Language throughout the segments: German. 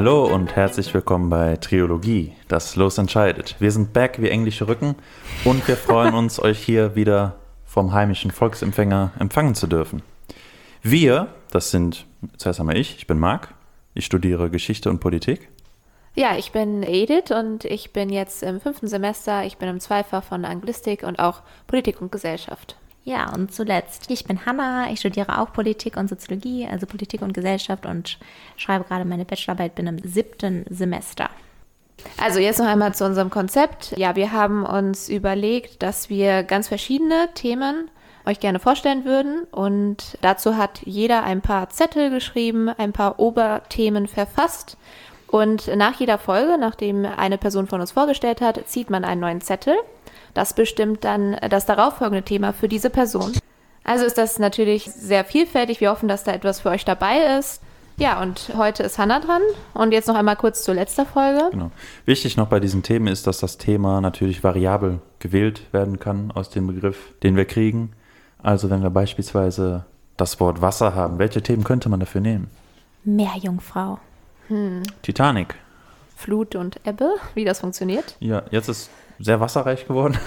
Hallo und herzlich willkommen bei Triologie, das Los entscheidet. Wir sind back wie englische Rücken und wir freuen uns, euch hier wieder vom heimischen Volksempfänger empfangen zu dürfen. Wir, das sind zuerst einmal ich, ich bin Marc, ich studiere Geschichte und Politik. Ja, ich bin Edith und ich bin jetzt im fünften Semester. Ich bin im Zweifach von Anglistik und auch Politik und Gesellschaft. Ja, und zuletzt, ich bin Hanna, ich studiere auch Politik und Soziologie, also Politik und Gesellschaft und schreibe gerade meine Bachelorarbeit, bin im siebten Semester. Also jetzt noch einmal zu unserem Konzept. Ja, wir haben uns überlegt, dass wir ganz verschiedene Themen euch gerne vorstellen würden und dazu hat jeder ein paar Zettel geschrieben, ein paar Oberthemen verfasst und nach jeder Folge, nachdem eine Person von uns vorgestellt hat, zieht man einen neuen Zettel das bestimmt dann das darauffolgende Thema für diese Person. Also ist das natürlich sehr vielfältig. Wir hoffen, dass da etwas für euch dabei ist. Ja, und heute ist Hanna dran. Und jetzt noch einmal kurz zur letzten Folge. Genau. Wichtig noch bei diesen Themen ist, dass das Thema natürlich variabel gewählt werden kann aus dem Begriff, den wir kriegen. Also wenn wir beispielsweise das Wort Wasser haben, welche Themen könnte man dafür nehmen? Meerjungfrau. Hm. Titanic. Flut und Ebbe, wie das funktioniert. Ja, jetzt ist sehr wasserreich geworden.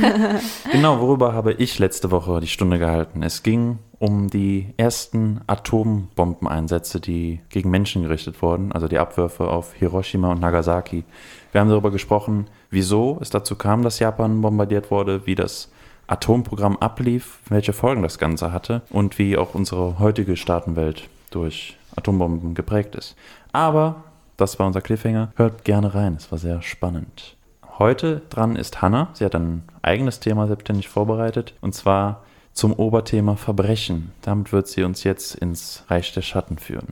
genau, worüber habe ich letzte Woche die Stunde gehalten? Es ging um die ersten Atombombeneinsätze, die gegen Menschen gerichtet wurden, also die Abwürfe auf Hiroshima und Nagasaki. Wir haben darüber gesprochen, wieso es dazu kam, dass Japan bombardiert wurde, wie das Atomprogramm ablief, welche Folgen das Ganze hatte und wie auch unsere heutige Staatenwelt durch Atombomben geprägt ist. Aber das war unser Cliffhanger. Hört gerne rein, es war sehr spannend. Heute dran ist Hanna. Sie hat ein eigenes Thema selbstständig vorbereitet und zwar zum Oberthema Verbrechen. Damit wird sie uns jetzt ins Reich der Schatten führen.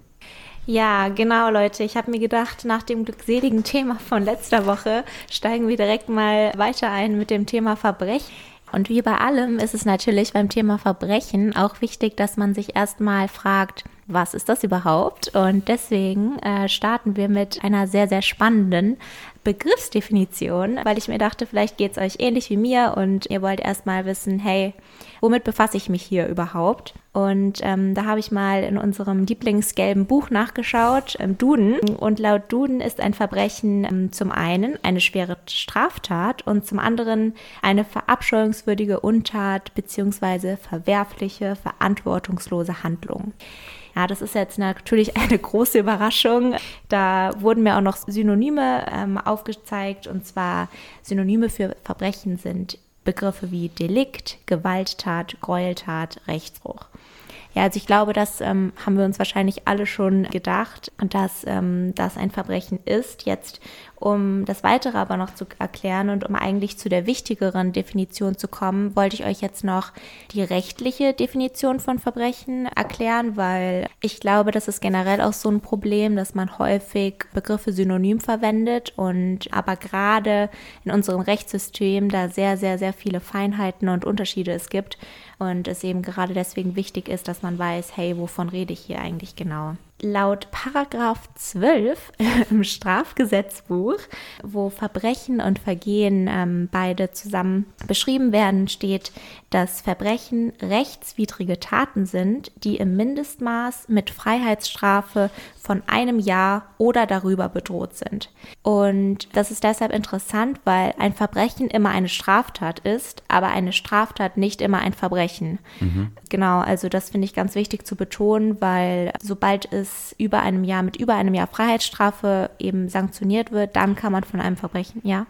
Ja, genau, Leute. Ich habe mir gedacht, nach dem glückseligen Thema von letzter Woche steigen wir direkt mal weiter ein mit dem Thema Verbrechen. Und wie bei allem ist es natürlich beim Thema Verbrechen auch wichtig, dass man sich erstmal fragt, was ist das überhaupt? Und deswegen äh, starten wir mit einer sehr, sehr spannenden Begriffsdefinition, weil ich mir dachte, vielleicht geht es euch ähnlich wie mir und ihr wollt erstmal wissen, hey, womit befasse ich mich hier überhaupt? Und ähm, da habe ich mal in unserem Lieblingsgelben Buch nachgeschaut, im Duden. Und laut Duden ist ein Verbrechen ähm, zum einen eine schwere Straftat und zum anderen eine verabscheuungswürdige Untat bzw. verwerfliche, verantwortungslose Handlung. Ja, das ist jetzt natürlich eine große Überraschung. Da wurden mir auch noch Synonyme ähm, aufgezeigt und zwar Synonyme für Verbrechen sind Begriffe wie Delikt, Gewalttat, Gräueltat, Rechtsbruch. Ja, also ich glaube, das ähm, haben wir uns wahrscheinlich alle schon gedacht, dass ähm, das ein Verbrechen ist. Jetzt, um das Weitere aber noch zu erklären und um eigentlich zu der wichtigeren Definition zu kommen, wollte ich euch jetzt noch die rechtliche Definition von Verbrechen erklären, weil ich glaube, das ist generell auch so ein Problem, dass man häufig Begriffe synonym verwendet und aber gerade in unserem Rechtssystem da sehr, sehr, sehr viele Feinheiten und Unterschiede es gibt und es eben gerade deswegen wichtig ist, dass man weiß, hey, wovon rede ich hier eigentlich genau? Laut Paragraph 12 im Strafgesetzbuch, wo Verbrechen und Vergehen ähm, beide zusammen beschrieben werden, steht, dass Verbrechen rechtswidrige Taten sind, die im Mindestmaß mit Freiheitsstrafe von einem Jahr oder darüber bedroht sind. Und das ist deshalb interessant, weil ein Verbrechen immer eine Straftat ist, aber eine Straftat nicht immer ein Verbrechen. Mhm. Genau, also das finde ich ganz wichtig zu betonen, weil sobald es es über einem Jahr mit über einem Jahr Freiheitsstrafe eben sanktioniert wird, dann kann man von einem Verbrechen, ja.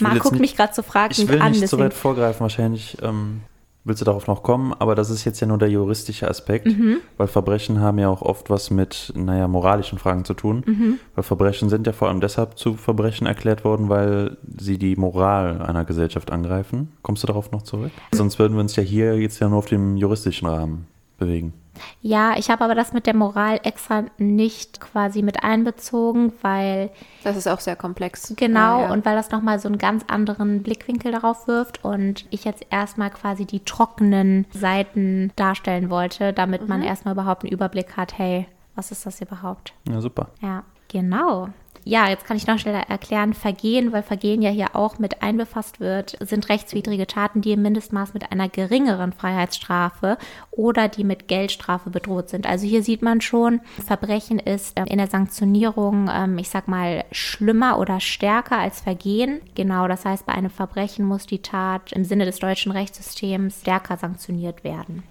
Marc guckt nicht, mich gerade so fragend an. Ich will nicht an, so weit vorgreifen, wahrscheinlich ähm, willst du darauf noch kommen, aber das ist jetzt ja nur der juristische Aspekt, mhm. weil Verbrechen haben ja auch oft was mit, naja, moralischen Fragen zu tun. Mhm. Weil Verbrechen sind ja vor allem deshalb zu Verbrechen erklärt worden, weil sie die Moral einer Gesellschaft angreifen. Kommst du darauf noch zurück? Sonst würden wir uns ja hier jetzt ja nur auf dem juristischen Rahmen bewegen. Ja, ich habe aber das mit der Moral extra nicht quasi mit einbezogen, weil. Das ist auch sehr komplex. Genau, ja, ja. und weil das nochmal so einen ganz anderen Blickwinkel darauf wirft und ich jetzt erstmal quasi die trockenen Seiten darstellen wollte, damit mhm. man erstmal überhaupt einen Überblick hat, hey, was ist das überhaupt? Ja, super. Ja, genau. Ja, jetzt kann ich noch schneller erklären, Vergehen, weil Vergehen ja hier auch mit einbefasst wird, sind rechtswidrige Taten, die im Mindestmaß mit einer geringeren Freiheitsstrafe oder die mit Geldstrafe bedroht sind. Also hier sieht man schon, Verbrechen ist ähm, in der Sanktionierung, ähm, ich sag mal, schlimmer oder stärker als Vergehen. Genau, das heißt, bei einem Verbrechen muss die Tat im Sinne des deutschen Rechtssystems stärker sanktioniert werden.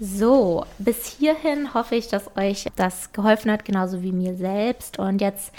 So, bis hierhin hoffe ich, dass euch das geholfen hat, genauso wie mir selbst. Und jetzt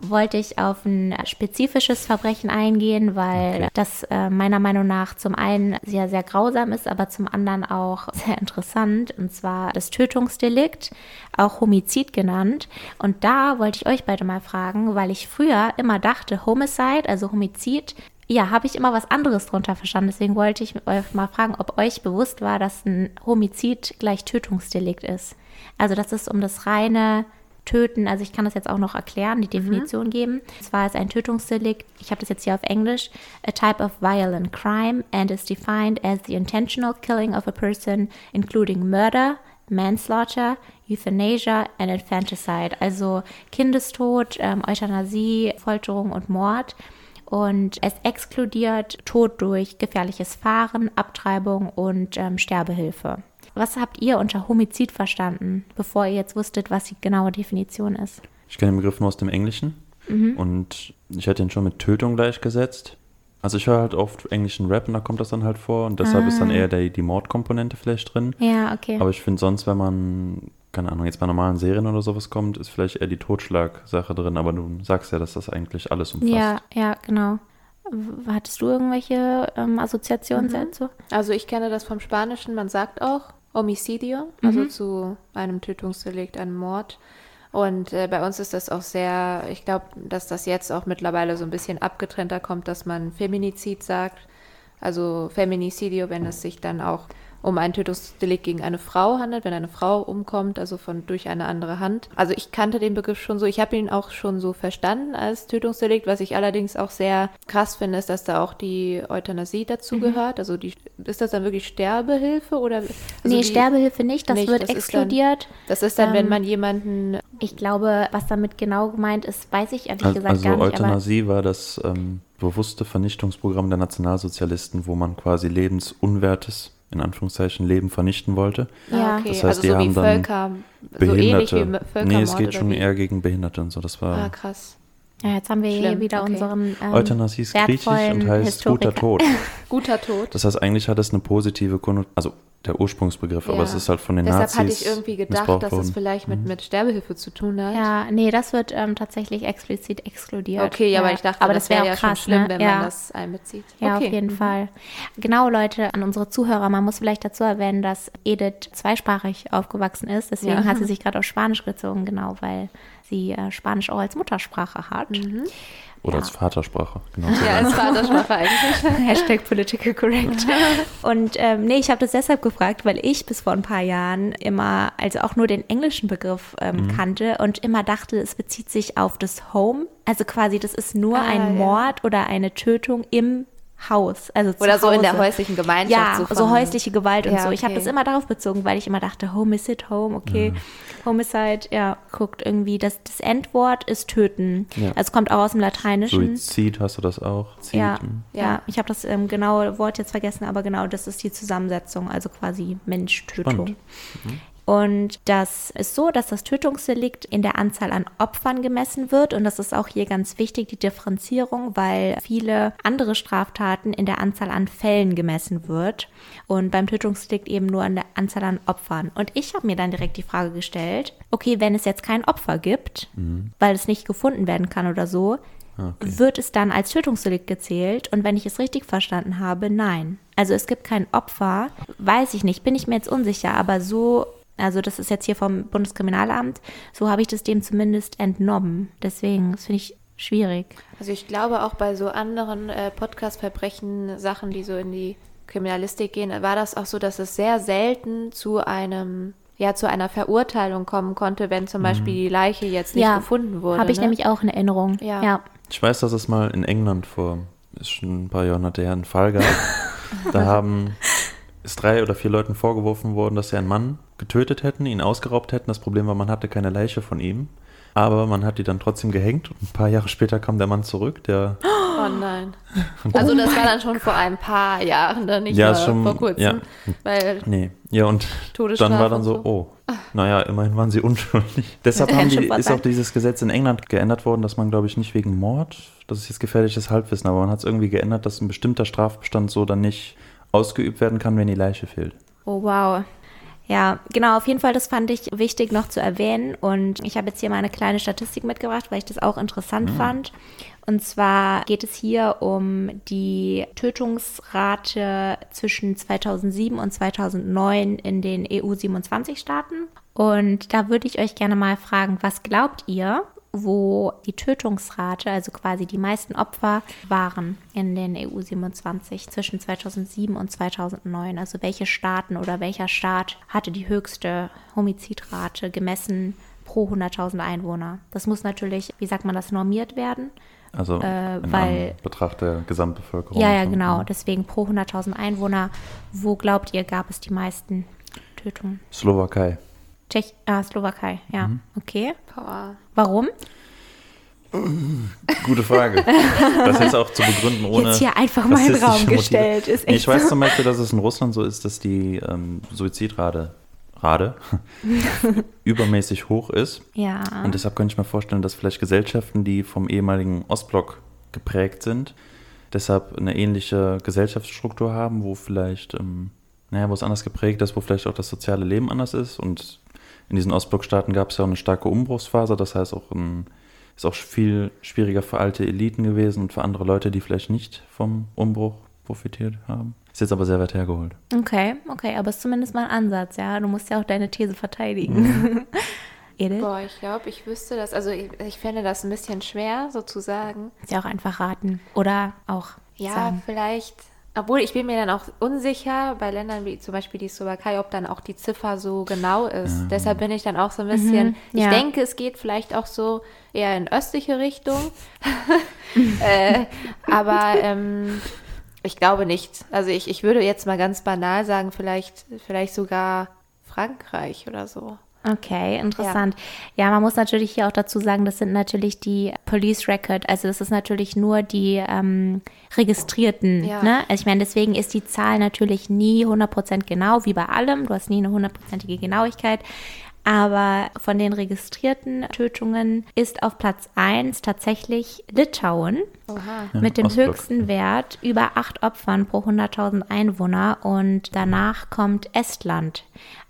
wollte ich auf ein spezifisches Verbrechen eingehen, weil okay. das äh, meiner Meinung nach zum einen sehr, sehr grausam ist, aber zum anderen auch sehr interessant, und zwar das Tötungsdelikt, auch Homizid genannt. Und da wollte ich euch beide mal fragen, weil ich früher immer dachte, Homicide, also Homizid, ja, habe ich immer was anderes drunter verstanden. Deswegen wollte ich euch mal fragen, ob euch bewusst war, dass ein Homizid gleich Tötungsdelikt ist. Also, dass es um das reine Töten, also ich kann das jetzt auch noch erklären, die mhm. Definition mhm. geben. Und zwar ist ein Tötungsdelikt, ich habe das jetzt hier auf Englisch, a type of violent crime and is defined as the intentional killing of a person, including murder, manslaughter, euthanasia and infanticide. Also Kindestod, ähm, Euthanasie, Folterung und Mord. Und es exkludiert Tod durch gefährliches Fahren, Abtreibung und ähm, Sterbehilfe. Was habt ihr unter Homizid verstanden, bevor ihr jetzt wusstet, was die genaue Definition ist? Ich kenne den Begriff nur aus dem Englischen mhm. und ich hätte ihn schon mit Tötung gleichgesetzt. Also ich höre halt oft englischen Rap und da kommt das dann halt vor und deshalb ah. ist dann ah. eher der, die Mordkomponente vielleicht drin. Ja, okay. Aber ich finde sonst, wenn man, keine Ahnung, jetzt bei normalen Serien oder sowas kommt, ist vielleicht eher die Totschlag-Sache drin, aber du sagst ja, dass das eigentlich alles umfasst. Ja, ja, genau. Hattest du irgendwelche ähm, Assoziationen mhm. dazu? Also ich kenne das vom Spanischen, man sagt auch Homicidio, also mhm. zu einem Tötungsdelikt, einem Mord. Und äh, bei uns ist das auch sehr, ich glaube, dass das jetzt auch mittlerweile so ein bisschen abgetrennter kommt, dass man Feminizid sagt. Also Feminicidio, wenn es sich dann auch um ein Tötungsdelikt gegen eine Frau handelt, wenn eine Frau umkommt, also von durch eine andere Hand. Also ich kannte den Begriff schon so, ich habe ihn auch schon so verstanden als Tötungsdelikt. Was ich allerdings auch sehr krass finde, ist, dass da auch die Euthanasie dazu mhm. gehört. Also die, ist das dann wirklich Sterbehilfe oder? Also nee, die, Sterbehilfe nicht, das nicht, wird das exkludiert. Ist dann, das ist dann, ähm, wenn man jemanden. Ich glaube, was damit genau gemeint ist, weiß ich ehrlich gesagt also gar nicht. Also Euthanasie war das ähm, bewusste Vernichtungsprogramm der Nationalsozialisten, wo man quasi lebensunwertes in Anführungszeichen Leben vernichten wollte. Ja, okay. Das heißt, also die so haben dann Völker, Behinderte. So ähnlich wie nee, es geht schon wie? eher gegen Behinderte und so. Das war. Ah, krass. Ja, jetzt haben wir Schlimm, hier wieder okay. unseren. Ähm, Euthanasie ist griechisch und heißt Historiker. guter Tod. guter Tod. Das heißt, eigentlich hat es eine positive Konnotation. Also der Ursprungsbegriff, ja. aber es ist halt von den Deshalb Nazis. Deshalb hatte ich irgendwie gedacht, dass es vielleicht mit, mhm. mit Sterbehilfe zu tun hat. Ja, nee, das wird ähm, tatsächlich explizit exkludiert. Okay, ja, aber ich dachte, aber das, wäre ja krass, schlimm, ne? wenn ja. man das einbezieht. Ja, okay. auf jeden mhm. Fall. Genau, Leute, an unsere Zuhörer, man muss vielleicht dazu erwähnen, dass Edith zweisprachig aufgewachsen ist. Deswegen ja. hat sie sich gerade auf Spanisch gezogen, genau, weil sie äh, Spanisch auch als Muttersprache hat. Mhm. Oder ja. als Vatersprache. Genau ja, als Vatersprache eigentlich. Hashtag political correct. Und ähm, nee, ich habe das deshalb gefragt, weil ich bis vor ein paar Jahren immer, also auch nur den englischen Begriff ähm, mhm. kannte und immer dachte, es bezieht sich auf das Home. Also quasi, das ist nur ah, ein Mord ja. oder eine Tötung im Haus. Also Oder so Hause. in der häuslichen Gemeinschaft. Ja, so, so häusliche Gewalt und ja, so. Ich okay. habe das immer darauf bezogen, weil ich immer dachte, Homicide, Home, okay. Ja. Homicide, ja, guckt irgendwie, das, das Endwort ist töten. Ja. Also es kommt auch aus dem Lateinischen. Suizid hast du das auch? Ja, ja, ich habe das ähm, genaue Wort jetzt vergessen, aber genau, das ist die Zusammensetzung, also quasi Mensch-Tötung. Mhm. Und das ist so, dass das Tötungsdelikt in der Anzahl an Opfern gemessen wird. Und das ist auch hier ganz wichtig, die Differenzierung, weil viele andere Straftaten in der Anzahl an Fällen gemessen wird. Und beim Tötungsdelikt eben nur an der Anzahl an Opfern. Und ich habe mir dann direkt die Frage gestellt, okay, wenn es jetzt kein Opfer gibt, mhm. weil es nicht gefunden werden kann oder so, ah, Okay. wird es dann als Tötungsdelikt gezählt? Und wenn ich es richtig verstanden habe, nein. Also es gibt kein Opfer, weiß ich nicht, bin ich mir jetzt unsicher, aber so also das ist jetzt hier vom Bundeskriminalamt. So habe ich das dem zumindest entnommen. Deswegen, das finde ich schwierig. Also ich glaube auch bei so anderen äh, Podcast-Verbrechen, Sachen, die so in die Kriminalistik gehen, war das auch so, dass es sehr selten zu einem ja zu einer Verurteilung kommen konnte, wenn zum mhm. Beispiel die Leiche jetzt nicht ja, gefunden wurde. Habe ich ne? nämlich auch in Erinnerung. Ja. ja. Ich weiß, dass es mal in England vor ist schon ein paar Jahrhunderte her einen Fall gab. da haben ist drei oder vier Leuten vorgeworfen worden, dass sie einen Mann getötet hätten, ihn ausgeraubt hätten. Das Problem war, man hatte keine Leiche von ihm. Aber man hat die dann trotzdem gehängt und ein paar Jahre später kam der Mann zurück, der Oh nein. Also das war dann schon vor ein paar Jahren, dann nicht Ja, schon- vor kurzem. ja. Weil Nee, ja, und dann war dann so, so. oh, naja, immerhin waren sie unschuldig. Deshalb haben die, ist auch dieses Gesetz in England geändert worden, dass man, glaube ich, nicht wegen Mord, das ist jetzt gefährliches Halbwissen, aber man hat es irgendwie geändert, dass ein bestimmter Strafbestand so dann nicht ausgeübt werden kann, wenn die Leiche fehlt. Oh, wow. Ja, genau, auf jeden Fall, das fand ich wichtig noch zu erwähnen. Und ich habe jetzt hier mal eine kleine Statistik mitgebracht, weil ich das auch interessant fand. Und zwar geht es hier um die Tötungsrate zwischen 2007 und 2009 in den EU-27-Staaten. Und da würde ich euch gerne mal fragen, was glaubt ihr, wo die Tötungsrate, also quasi die meisten Opfer waren in den EU27 zwischen 2007 und 2009. Also welche Staaten oder welcher Staat hatte die höchste Homizidrate gemessen pro 100.000 Einwohner? Das muss natürlich, wie sagt man das, normiert werden. Also Äh, in weil- Betracht der Gesamtbevölkerung. Ja, ja, genau. Deswegen pro 100.000 Einwohner. Wo glaubt ihr, gab es die meisten Tötungen? Slowakei. Tschech, ah, Slowakei, ja. Okay. Boah. Warum? Gute Frage. Das jetzt auch zu begründen, ohne. Jetzt hier einfach mal in den Raum Motive. gestellt. Ist echt ich weiß so. zum Beispiel, dass es in Russland so ist, dass die ähm, Suizidrate Rate, übermäßig hoch ist. Ja. Und deshalb könnte ich mir vorstellen, dass vielleicht Gesellschaften, die vom ehemaligen Ostblock geprägt sind, deshalb eine ähnliche Gesellschaftsstruktur haben, wo vielleicht, ähm, naja, wo es anders geprägt ist, wo vielleicht auch das soziale Leben anders ist. Und in diesen Ostblockstaaten gab es ja auch eine starke Umbruchsphase, das heißt auch ein, ist auch viel schwieriger für alte Eliten gewesen und für andere Leute, die vielleicht nicht vom Umbruch profitiert haben. Ist jetzt aber sehr weit hergeholt. Okay, okay, aber ist zumindest mal ein Ansatz, ja. Du musst ja auch deine These verteidigen. Mhm. Edel? Boah, ich glaube, ich wüsste das. Also ich, ich fände das ein bisschen schwer, sozusagen. Ist ja auch einfach raten. Oder auch Ja, sagen. vielleicht. Obwohl, ich bin mir dann auch unsicher bei Ländern wie zum Beispiel die Slowakei, ob dann auch die Ziffer so genau ist. Deshalb bin ich dann auch so ein bisschen. Ich ja. denke, es geht vielleicht auch so eher in östliche Richtung. äh, aber ähm, ich glaube nicht. Also ich, ich würde jetzt mal ganz banal sagen, vielleicht, vielleicht sogar Frankreich oder so. Okay, interessant. Ja. man muss natürlich hier auch dazu sagen, das sind natürlich die Police Record, also das ist natürlich nur die ähm, Registrierten. Ja. Ne? Also ich meine, deswegen ist die Zahl natürlich nie 100% genau, wie bei allem. Du hast nie eine hundertprozentige Genauigkeit. Aber von den registrierten Tötungen ist auf Platz 1 tatsächlich Litauen Oha. Ja, mit dem Ostblock. höchsten Wert über acht Opfern pro 100.000 Einwohner und danach kommt Estland.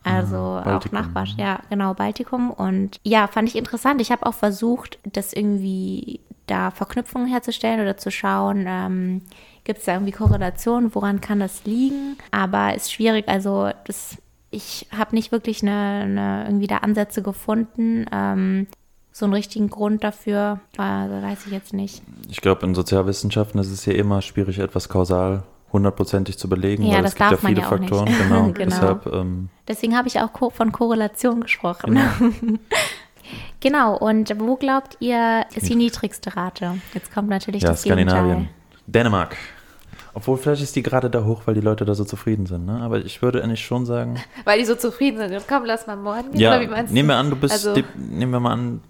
Also auch Baltikum. Nachbar, ja, genau, Baltikum. Und ja, fand ich interessant. Ich habe auch versucht, das irgendwie da Verknüpfungen herzustellen oder zu schauen, ähm, gibt es da irgendwie Korrelationen, woran kann das liegen? Aber ist schwierig, also das, ich habe nicht wirklich eine, eine, irgendwie da Ansätze gefunden. Ähm, so einen richtigen Grund dafür, also weiß ich jetzt nicht. Ich glaube, in Sozialwissenschaften ist es ja immer schwierig, etwas kausal hundertprozentig zu belegen, Ja, weil das es gibt ja viele ja. Faktoren. Genau, Genau. deshalb ähm, Deswegen habe ich auch von Korrelation gesprochen. Genau. und wo glaubt ihr, ist die niedrigste Rate? Jetzt kommt natürlich ja, das Skandinavien. Gegenteil. Dänemark. Obwohl, vielleicht ist die gerade da hoch, weil die Leute da so zufrieden sind. Ne? Aber ich würde eigentlich schon sagen, Weil die so zufrieden sind. Und komm, lass mal morgen gehen. ja, oder wie meinst nehmen wir an, du bist, Also, die, nehmen wir mal an,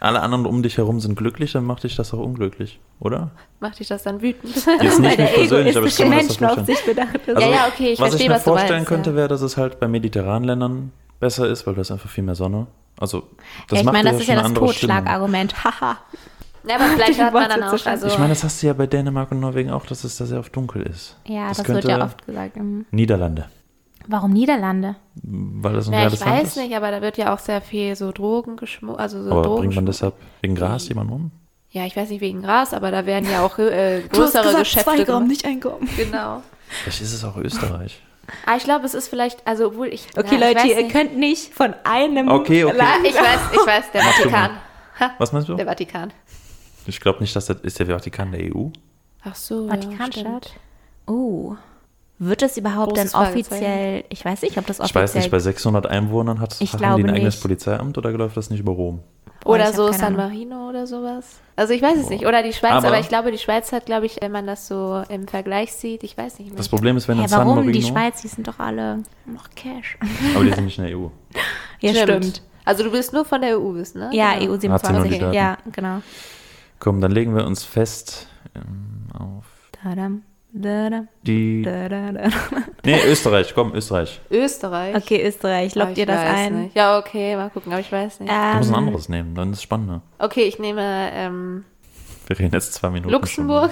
alle anderen um dich herum sind glücklich, dann macht dich das auch unglücklich, oder? macht dich das dann wütend? Jetzt nicht mich persönlich, aber ich kann mir das so auf sich bedacht ist. Ja, ja, okay, ich was verstehe, ich mir was vorstellen meinst, könnte, ja. wäre, dass es halt bei mediterranen Ländern besser ist, weil da ist einfach viel mehr Sonne. Also, das ja, ich macht meine, ja das ist schon ja das. Totschlagargument. Haha. Ja, aber vielleicht hat man dann auch. Also, Ich meine, das hast du ja bei Dänemark und Norwegen auch, dass es da sehr oft dunkel ist. ja, das, könnte wird ja oft gesagt. Mhm. Niederlande, Warum Niederlande? weil das ein ja, ich Land weiß ist. nicht, aber da wird ja auch sehr viel so Drogen geschmuggelt. Also so Aber Drogen bringt man deshalb wegen Gras jemanden um? Ja, ich weiß nicht wegen Gras, aber da werden ja auch äh, größere Geschäfte gemacht. nicht einkommen. Genau. Vielleicht ist es auch Österreich. Aber ich glaube, es ist vielleicht, also obwohl ich. Okay, na, ich Leute, weiß ihr nicht. könnt nicht von einem Okay, okay. Ja, ich weiß, ich weiß, der Vatikan. Was meinst du? der Vatikan. Ich glaube nicht, dass das ist der Vatikan der EU. Ach so. Vatikanstadt. Oh. Wird das überhaupt Großes dann offiziell, ich weiß nicht, ob das Ich offiziell weiß nicht, bei 600 Einwohnern hat, Ich haben glaube die ein eigenes nicht. Polizeiamt oder läuft das nicht über Rom? Boah, Oder ich so San Ahnung. Marino oder sowas. Also ich weiß es nicht. Oder die Schweiz, aber, Aber- ich glaube, die Schweiz hat, glaube ich, wenn man das so im Vergleich sieht, ich weiß nicht mehr. Das Problem ist, wenn Hä, in San warum? Marino... Die Schweiz, die sind doch alle noch Cash. Aber die sind nicht in der EU. Ja, Stimmt. stimmt. Also du willst nur von der EU wissen, ne? Ja, Genau. EU Hat sie noch die 27. Daten? Ja, genau. Komm, dann legen wir uns fest ähm, auf Tadam, die. dadada. Nee, Österreich, komm, Österreich. Österreich. Okay, Österreich, lockt ich ihr das ein? Nicht. Ja, okay, mal gucken, aber ich weiß nicht. Du musst ein Ähm, anderes nehmen, dann ist es spannender. Okay, ich nehme ähm, Wir reden jetzt zwei Minuten. Luxemburg.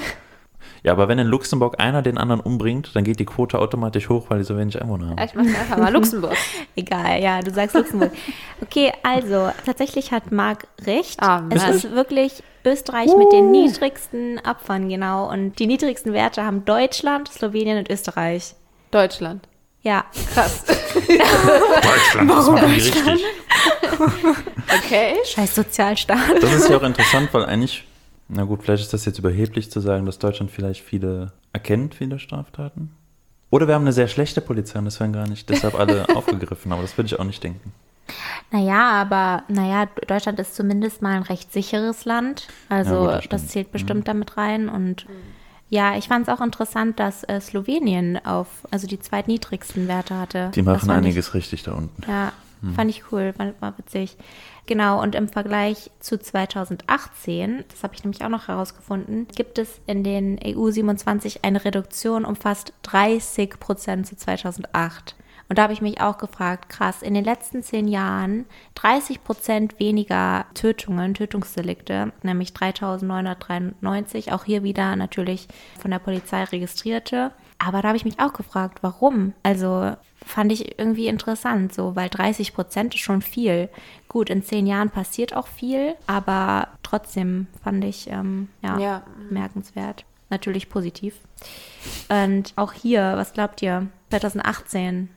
Ja, aber wenn in Luxemburg einer den anderen umbringt, dann geht die Quote automatisch hoch, weil die so wenig Einwohner haben. Ja, ich mache einfach mal Luxemburg. Egal, ja, du sagst Luxemburg. Okay, also tatsächlich hat Marc recht. Ah, es ist wirklich Österreich mit den niedrigsten Opfern, genau. Und die niedrigsten Werte haben Deutschland, Slowenien und Österreich. Deutschland. Ja, Krass. Deutschland, das machen die richtig. Okay. scheiß Sozialstaat. Das ist ja auch interessant, weil eigentlich, na gut, vielleicht ist das jetzt überheblich zu sagen, dass Deutschland vielleicht viele erkennt, viele Straftaten. Oder wir haben eine sehr schlechte Polizei und das werden gar nicht deshalb alle aufgegriffen, aber das würde ich auch nicht denken. Naja, aber naja, Deutschland ist zumindest mal ein recht sicheres Land. Also Ja, gut, das das. Mhm. zählt bestimmt damit rein. Und ja, ich fand es auch interessant, dass äh, Slowenien auf, also die zweitniedrigsten Werte hatte. Die machen fand ich- einiges richtig da unten. Ja, fand ich cool, war, war witzig. Genau, und im Vergleich zu 2018, das habe ich nämlich auch noch herausgefunden, gibt es in den EU 27 eine Reduktion um fast 30 Prozent zu 2008. Und da habe ich mich auch gefragt, krass, in den letzten zehn Jahren 30 Prozent weniger Tötungen, Tötungsdelikte, nämlich 3993, auch hier wieder natürlich von der Polizei registrierte. Aber da habe ich mich auch gefragt, warum? Also fand ich irgendwie interessant, so, weil 30 Prozent ist schon viel. Gut, in zehn Jahren passiert auch viel, aber trotzdem fand ich, ähm, ja, Ja. bemerkenswert. Natürlich positiv. Und auch hier, was glaubt ihr? 2018,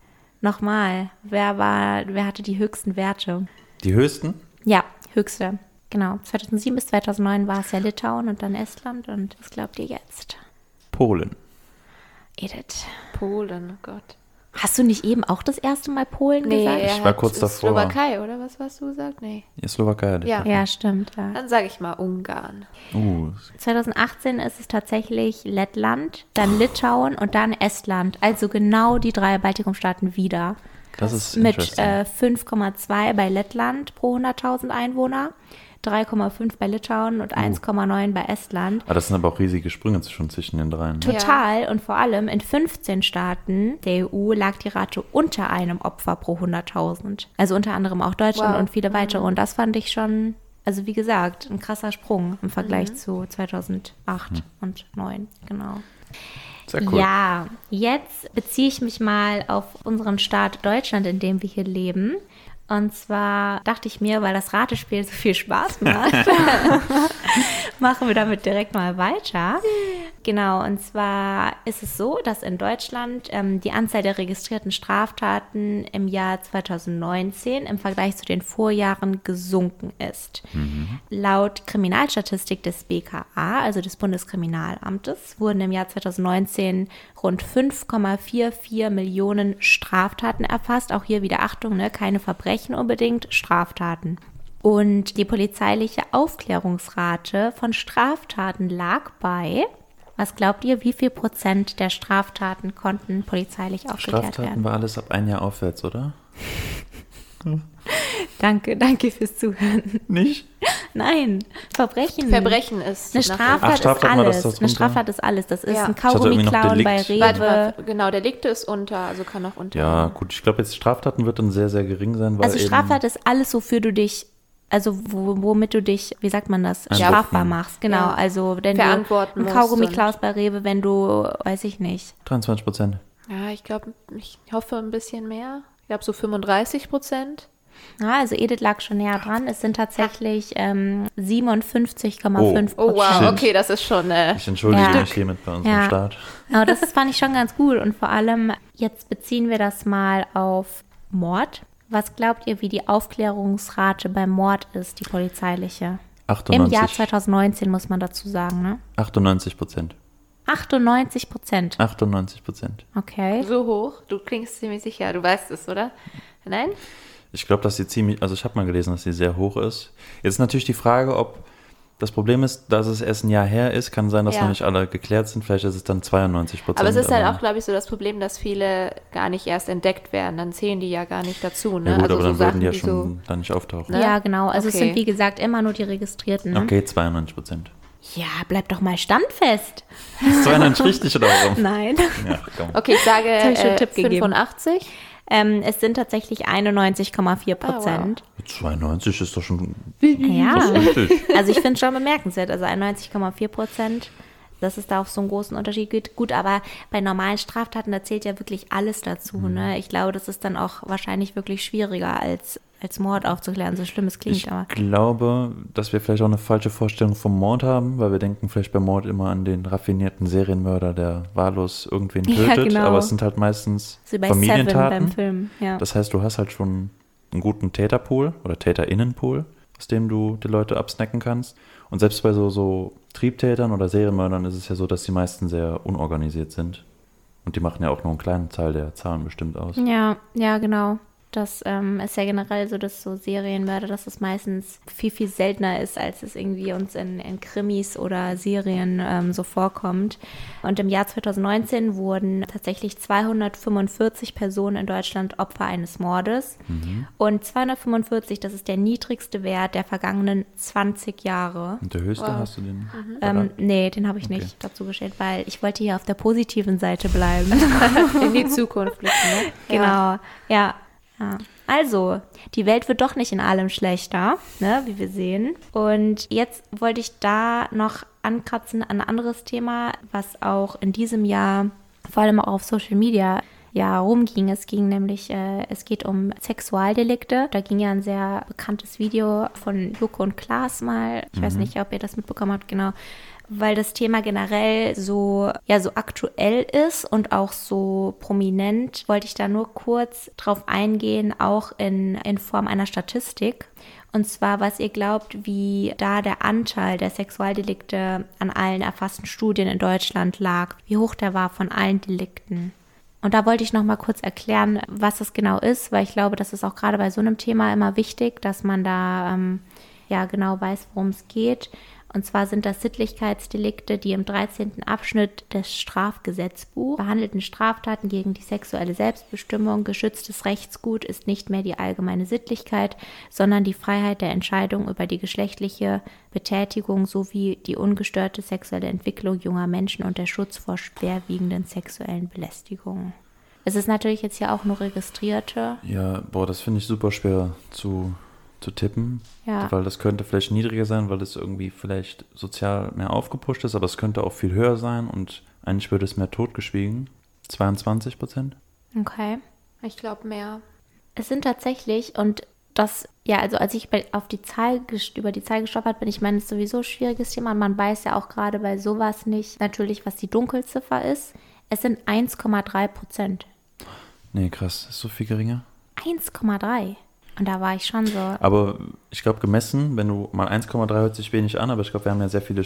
nochmal, wer war, wer hatte die höchsten Werte? Die höchsten? Ja, höchste. Genau. 2007 bis 2009 war es ja Litauen und dann Estland. Und was glaubt ihr jetzt? Polen. Edith. Polen, oh Gott. Hast du nicht eben auch das erste Mal Polen Nee, gesagt? Ich war kurz davor. Slowakei, oder was hast du gesagt? Nee. Die Slowakei. hatte ich Ja. Ja, stimmt. Ja. Dann sage ich mal Ungarn. Uh, 2018 ist es tatsächlich Lettland, dann Litauen und dann Estland. Also genau die drei Baltikumstaaten wieder. das ist Mit äh, 5,2 bei Lettland pro 100.000 Einwohner, 3,5 bei Litauen und 1,9 bei Estland. ah, das sind aber auch riesige Sprünge schon zwischen den dreien. Ne? Total und vor allem in 15 Staaten der EU lag die Rate unter einem Opfer pro 100.000. Also unter anderem auch Deutschland Wow. und viele weitere. Und das fand ich schon, also wie gesagt, ein krasser Sprung im Vergleich Mhm. zu 2008 und 2009. Genau. Sehr cool. Ja, jetzt beziehe ich mich mal auf unseren Staat Deutschland, in dem wir hier leben. Und zwar dachte ich mir, weil das Ratespiel so viel Spaß macht, machen wir damit direkt mal weiter. Genau, und zwar ist es so, dass in Deutschland ähm, die Anzahl der registrierten Straftaten im Jahr 2019 im Vergleich zu den Vorjahren gesunken ist. Laut Kriminalstatistik des BKA, also des Bundeskriminalamtes, wurden im Jahr 2019 rund 5,44 Millionen Straftaten erfasst. Auch hier wieder Achtung, ne? keine Verbrechen unbedingt, Straftaten. Und die polizeiliche Aufklärungsrate von Straftaten lag bei, was glaubt ihr, wie viel Prozent der Straftaten konnten polizeilich aufgeklärt Straftaten werden? war alles ab ein Jahr aufwärts, oder? Danke, danke fürs Zuhören. Nicht? Nein, Verbrechen. Verbrechen ist. Eine Straftat Ach, Straftat ist das alles. da Eine? Straftat ist alles. Das ist Ja. ein noch Kaugummi-Klauen bei Rewe. warte, genau, Delikte ist unter, also kann auch unter. Ja, gut, ich glaube jetzt Straftaten wird dann sehr, sehr gering sein, weil Also eben, Straftat ist alles, wofür du dich, also wo, womit du dich, wie sagt man das, Einbuchten. strafbar machst. Genau, Ja. also wenn du Verantworten ein Kaugummi klaust bei Rewe, wenn du, weiß ich nicht. 23 Prozent. Ja, ich glaube, ich hoffe ein bisschen mehr. Ich glaube so 35 Prozent. Ja, also Edith lag schon näher dran. Es sind tatsächlich ähm, 57,5% Oh wow, Shit. okay, das ist schon. Äh, Ich entschuldige Ja. mich hiermit bei unserem Ja. Staat. Aber das fand ich schon ganz gut. Und vor allem, jetzt beziehen wir das mal auf Mord. Was glaubt ihr, wie die Aufklärungsrate beim Mord ist, die polizeiliche? 98, Im Jahr 2019 muss man dazu sagen, ne? 98 Prozent. 98 Prozent. 98 Prozent. Okay. so hoch. Du klingst ziemlich sicher. Du weißt es, oder? Nein? Ich glaube, dass sie ziemlich, also ich habe mal gelesen, dass sie sehr hoch ist. Jetzt ist natürlich die Frage, ob Das Problem ist, dass es erst ein Jahr her ist, kann sein, dass Ja. noch nicht alle geklärt sind. Vielleicht ist es dann 92 Prozent. Aber es ist halt auch, glaube ich, so das Problem, dass viele gar nicht erst entdeckt werden. Dann zählen die ja gar nicht dazu. Ne? Ja gut, also aber so dann Sachen, würden die ja die schon da nicht auftauchen. Ne? Ja, genau. Also es Okay. sind wie gesagt immer nur die Registrierten. Ne? Okay, 92 Prozent. Ja, bleib doch mal standfest. Ist 92 richtig oder warum? Nein. Ja, komm. so. Okay, ich sage ich äh, Tipp gegeben. 85. Ähm, es sind tatsächlich 91,4 Ah, Prozent. 92 ist doch schon Ja. Also ich finde es schon bemerkenswert. Also 91,4 Prozent, dass es da auf so einen großen Unterschied gibt. Gut, aber bei normalen Straftaten, da zählt ja wirklich alles dazu. Mhm. Ne? Ich glaube, das ist dann auch wahrscheinlich wirklich schwieriger als, als Mord aufzuklären, so schlimm es klingt. Ich aber glaube, dass wir vielleicht auch eine falsche Vorstellung vom Mord haben, weil wir denken vielleicht beim Mord immer an den raffinierten Serienmörder, der wahllos irgendwen Ja, tötet. genau. Aber es sind halt meistens so Familientaten. beim Film. Ja. Das heißt, du hast halt schon einen guten Täterpool oder Täterinnenpool, aus dem du die Leute absnacken kannst. Und selbst bei so, so Triebtätern oder Serienmördern ist es ja so, dass die meisten sehr unorganisiert sind. Und die machen ja auch nur einen kleinen Teil der Zahlen bestimmt aus. Ja, ja, genau. Das ähm, ist ja generell so, dass so Serienmörder, dass es meistens viel, viel seltener ist, als es irgendwie uns in, in Krimis oder Serien ähm, so vorkommt. Und im Jahr 2019 wurden tatsächlich 245 Personen in Deutschland Opfer eines Mordes. Und 245, das ist der niedrigste Wert der vergangenen 20 Jahre. Und der höchste Wow. hast du den? Ähm, nee, den habe ich Okay. nicht dazu gestellt, weil ich wollte hier auf der positiven Seite bleiben. In die Zukunft blicken, ne? Genau, Ja. ja. Ja. Also, die Welt wird doch nicht in allem schlechter, ne, wie wir sehen. Und jetzt wollte ich da noch ankratzen an ein anderes Thema, was auch in diesem Jahr vor allem auch auf Social Media ja rumging. Es ging nämlich, äh, es geht um Sexualdelikte. Da ging ja ein sehr bekanntes Video von Joko und Klaas mal. Ich weiß nicht, ob ihr das mitbekommen habt, genau weil das Thema generell so, ja, so aktuell ist und auch so prominent, wollte ich da nur kurz drauf eingehen, auch in, in Form einer Statistik. Und zwar, was ihr glaubt, wie da der Anteil der Sexualdelikte an allen erfassten Studien in Deutschland lag, wie hoch der war von allen Delikten. Und da wollte ich noch mal kurz erklären, was das genau ist, weil ich glaube, das ist auch gerade bei so einem Thema immer wichtig, dass man da ähm, ja genau weiß, worum es geht. Und zwar sind das Sittlichkeitsdelikte, die im 13. Abschnitt des Strafgesetzbuchs behandelten Straftaten gegen die sexuelle Selbstbestimmung. Geschütztes Rechtsgut ist nicht mehr die allgemeine Sittlichkeit, sondern die Freiheit der Entscheidung über die geschlechtliche Betätigung sowie die ungestörte sexuelle Entwicklung junger Menschen und der Schutz vor schwerwiegenden sexuellen Belästigungen. Es ist natürlich jetzt hier auch nur registrierte. Ja, boah, das finde ich super schwer zu, zu tippen. Ja. Weil das könnte vielleicht niedriger sein, weil es irgendwie vielleicht sozial mehr aufgepusht ist, aber es könnte auch viel höher sein und eigentlich würde es mehr totgeschwiegen. 22 Prozent? Okay. Ich glaube mehr. Es sind tatsächlich, und das, ja, also als ich bei, auf die Zahl, über die Zahl gestolpert bin, ich meine, es ist sowieso ein schwieriges Thema und man weiß ja auch gerade bei sowas nicht natürlich, was die Dunkelziffer ist. Es sind 1,3 Prozent. Nee, krass, ist so viel geringer. 1,3. Und da war ich schon so. Aber ich glaube, gemessen, wenn du mal 1,3 hört sich wenig an, aber ich glaube, wir haben ja sehr viele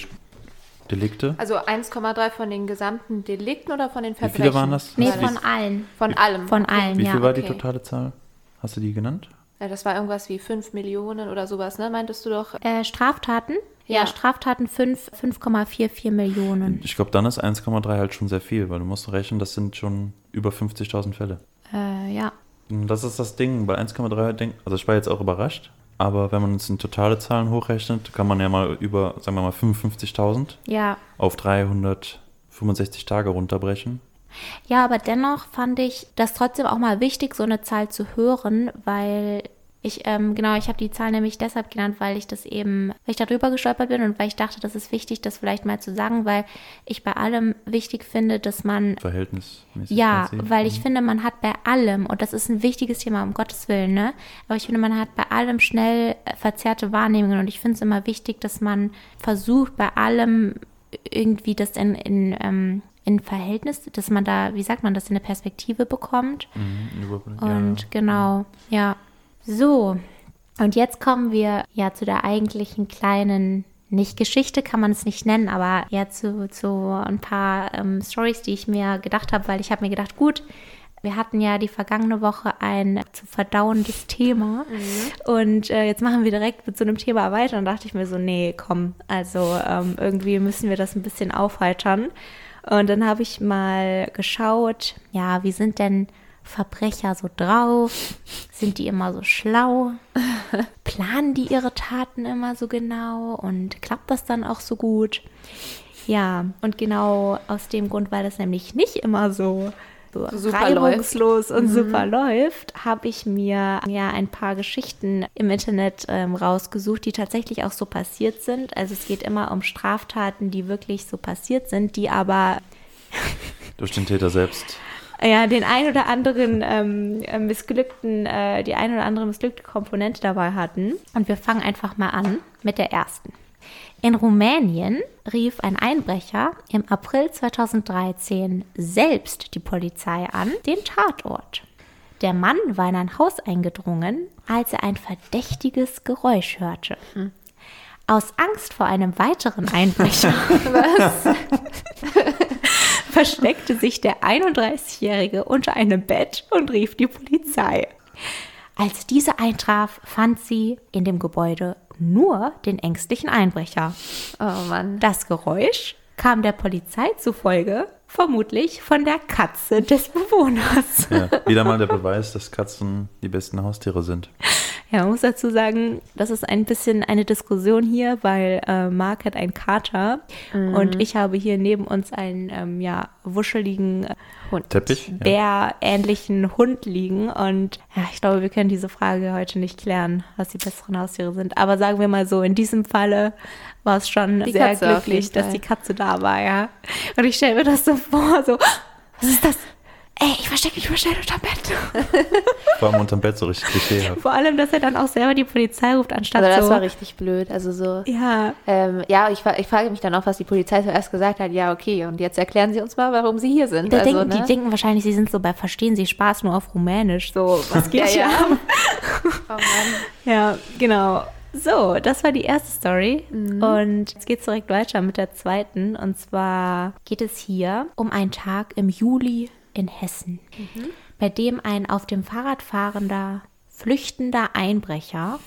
Delikte. Also 1,3 von den gesamten Delikten oder von den Wie Verbrechen? viele waren das? Nee, du von allen. Von allem. Von allen, Wie ja. viel war die okay. totale Zahl? Hast du die genannt? Ja, das war irgendwas wie 5 Millionen oder sowas, ne? Meintest du doch? Äh, Straftaten? Ja, Ja. Straftaten 5, 5,44 Millionen. Ich glaube, dann ist 1,3 halt schon sehr viel, weil du musst rechnen, das sind schon über 50.000 Fälle. Äh, ja. Und Das ist das Ding, bei 1,3 denk, also ich war jetzt auch überrascht, aber wenn man uns in totale Zahlen hochrechnet, kann man ja mal über, sagen wir mal, 55.000 Ja. auf 365 Tage runterbrechen. Ja, aber dennoch fand ich das trotzdem auch mal wichtig, so eine Zahl zu hören, weil ich, ähm, genau, ich habe die Zahl nämlich deshalb genannt, weil ich das eben, weil ich darüber gestolpert bin und weil ich dachte, das ist wichtig, das vielleicht mal zu sagen, weil ich bei allem wichtig finde, dass man Verhältnismäßig. ja, weil ich finde, man hat bei allem, und das ist ein wichtiges Thema, um Gottes Willen, ne? Aber ich finde, man hat bei allem schnell äh, verzerrte Wahrnehmungen und ich finde es immer wichtig, dass man versucht, bei allem irgendwie das in, in, ähm, in Verhältnis, dass man da, wie sagt man, das in eine Perspektive bekommt. Mhm, Und ja. genau, ja. So, und jetzt kommen wir ja zu der eigentlichen kleinen, nicht Geschichte kann man es nicht nennen, aber ja zu, zu ein paar ähm, Stories, die ich mir gedacht habe, weil ich habe mir gedacht, gut, Wir hatten ja die vergangene Woche ein zu verdauendes Thema. Und äh, jetzt machen wir direkt mit so einem Thema weiter. Und dachte ich mir so, nee, komm, also ähm, irgendwie müssen wir das ein bisschen aufheitern. Und dann habe ich mal geschaut, ja, wie sind denn Verbrecher so drauf? Sind die immer so schlau? Planen die ihre Taten immer so genau? Und klappt das dann auch so gut? Ja, und genau aus dem Grund, weil das nämlich nicht immer so, so Super reibungslos und super läuft, habe ich mir ja ein paar Geschichten im Internet ähm, rausgesucht, die tatsächlich auch so passiert sind. Also es geht immer um Straftaten, die wirklich so passiert sind, die aber Durch den Täter selbst. Ja, den ein oder anderen ähm, äh, missglückten, äh, die ein oder andere missglückte Komponente dabei hatten. Und wir fangen einfach mal an mit der ersten. In Rumänien rief ein Einbrecher im April 2013 selbst die Polizei an, den Tatort. Der Mann war in ein Haus eingedrungen, als er ein verdächtiges Geräusch hörte. Aus Angst vor einem weiteren Einbrecher versteckte sich der 31-Jährige unter einem Bett und rief die Polizei. Als diese eintraf, fand sie in dem Gebäude nur den ängstlichen Einbrecher. Oh Mann. Das Geräusch kam der Polizei zufolge vermutlich von der Katze des Bewohners. Ja, wieder mal der Beweis, dass Katzen die besten Haustiere sind. Ja, man muss dazu sagen, das ist ein bisschen eine Diskussion hier, weil äh, Marc hat einen Kater und ich habe hier neben uns einen ähm, ja, wuscheligen äh, Hund. Teppich? Ja. bärähnlichen Hund liegen. Und ja, ich glaube, wir können diese Frage heute nicht klären, was die besseren Haustiere sind. Aber sagen wir mal so, in diesem Falle war es schon Die sehr Katze glücklich, dass die Katze da war, ja. Und ich stelle mir das so vor, so, was ist das? Ey, ich verstecke mich mal schnell unterm Bett. Vor allem unterm Bett so richtig klischeehaft. Vor allem, dass er dann auch selber die Polizei ruft, anstatt Also das so. war richtig blöd. Also so. ja, Ähm, ja, ich, ich frage mich dann auch, was die Polizei zuerst gesagt hat. Ja, okay, und jetzt erklären Sie uns mal, warum Sie hier sind. Da also, denken, ne? Die denken wahrscheinlich, sie sind so bei Verstehen Sie Spaß nur auf Rumänisch. So, was geht Ja, hier ja. Oh Mann. Ja, genau. So, das war die erste Story. Mhm. Und jetzt geht es direkt weiter mit der zweiten. Und zwar geht es hier um einen Tag im Juli in Hessen, Mhm. bei dem ein auf dem Fahrrad fahrender, flüchtender Einbrecher,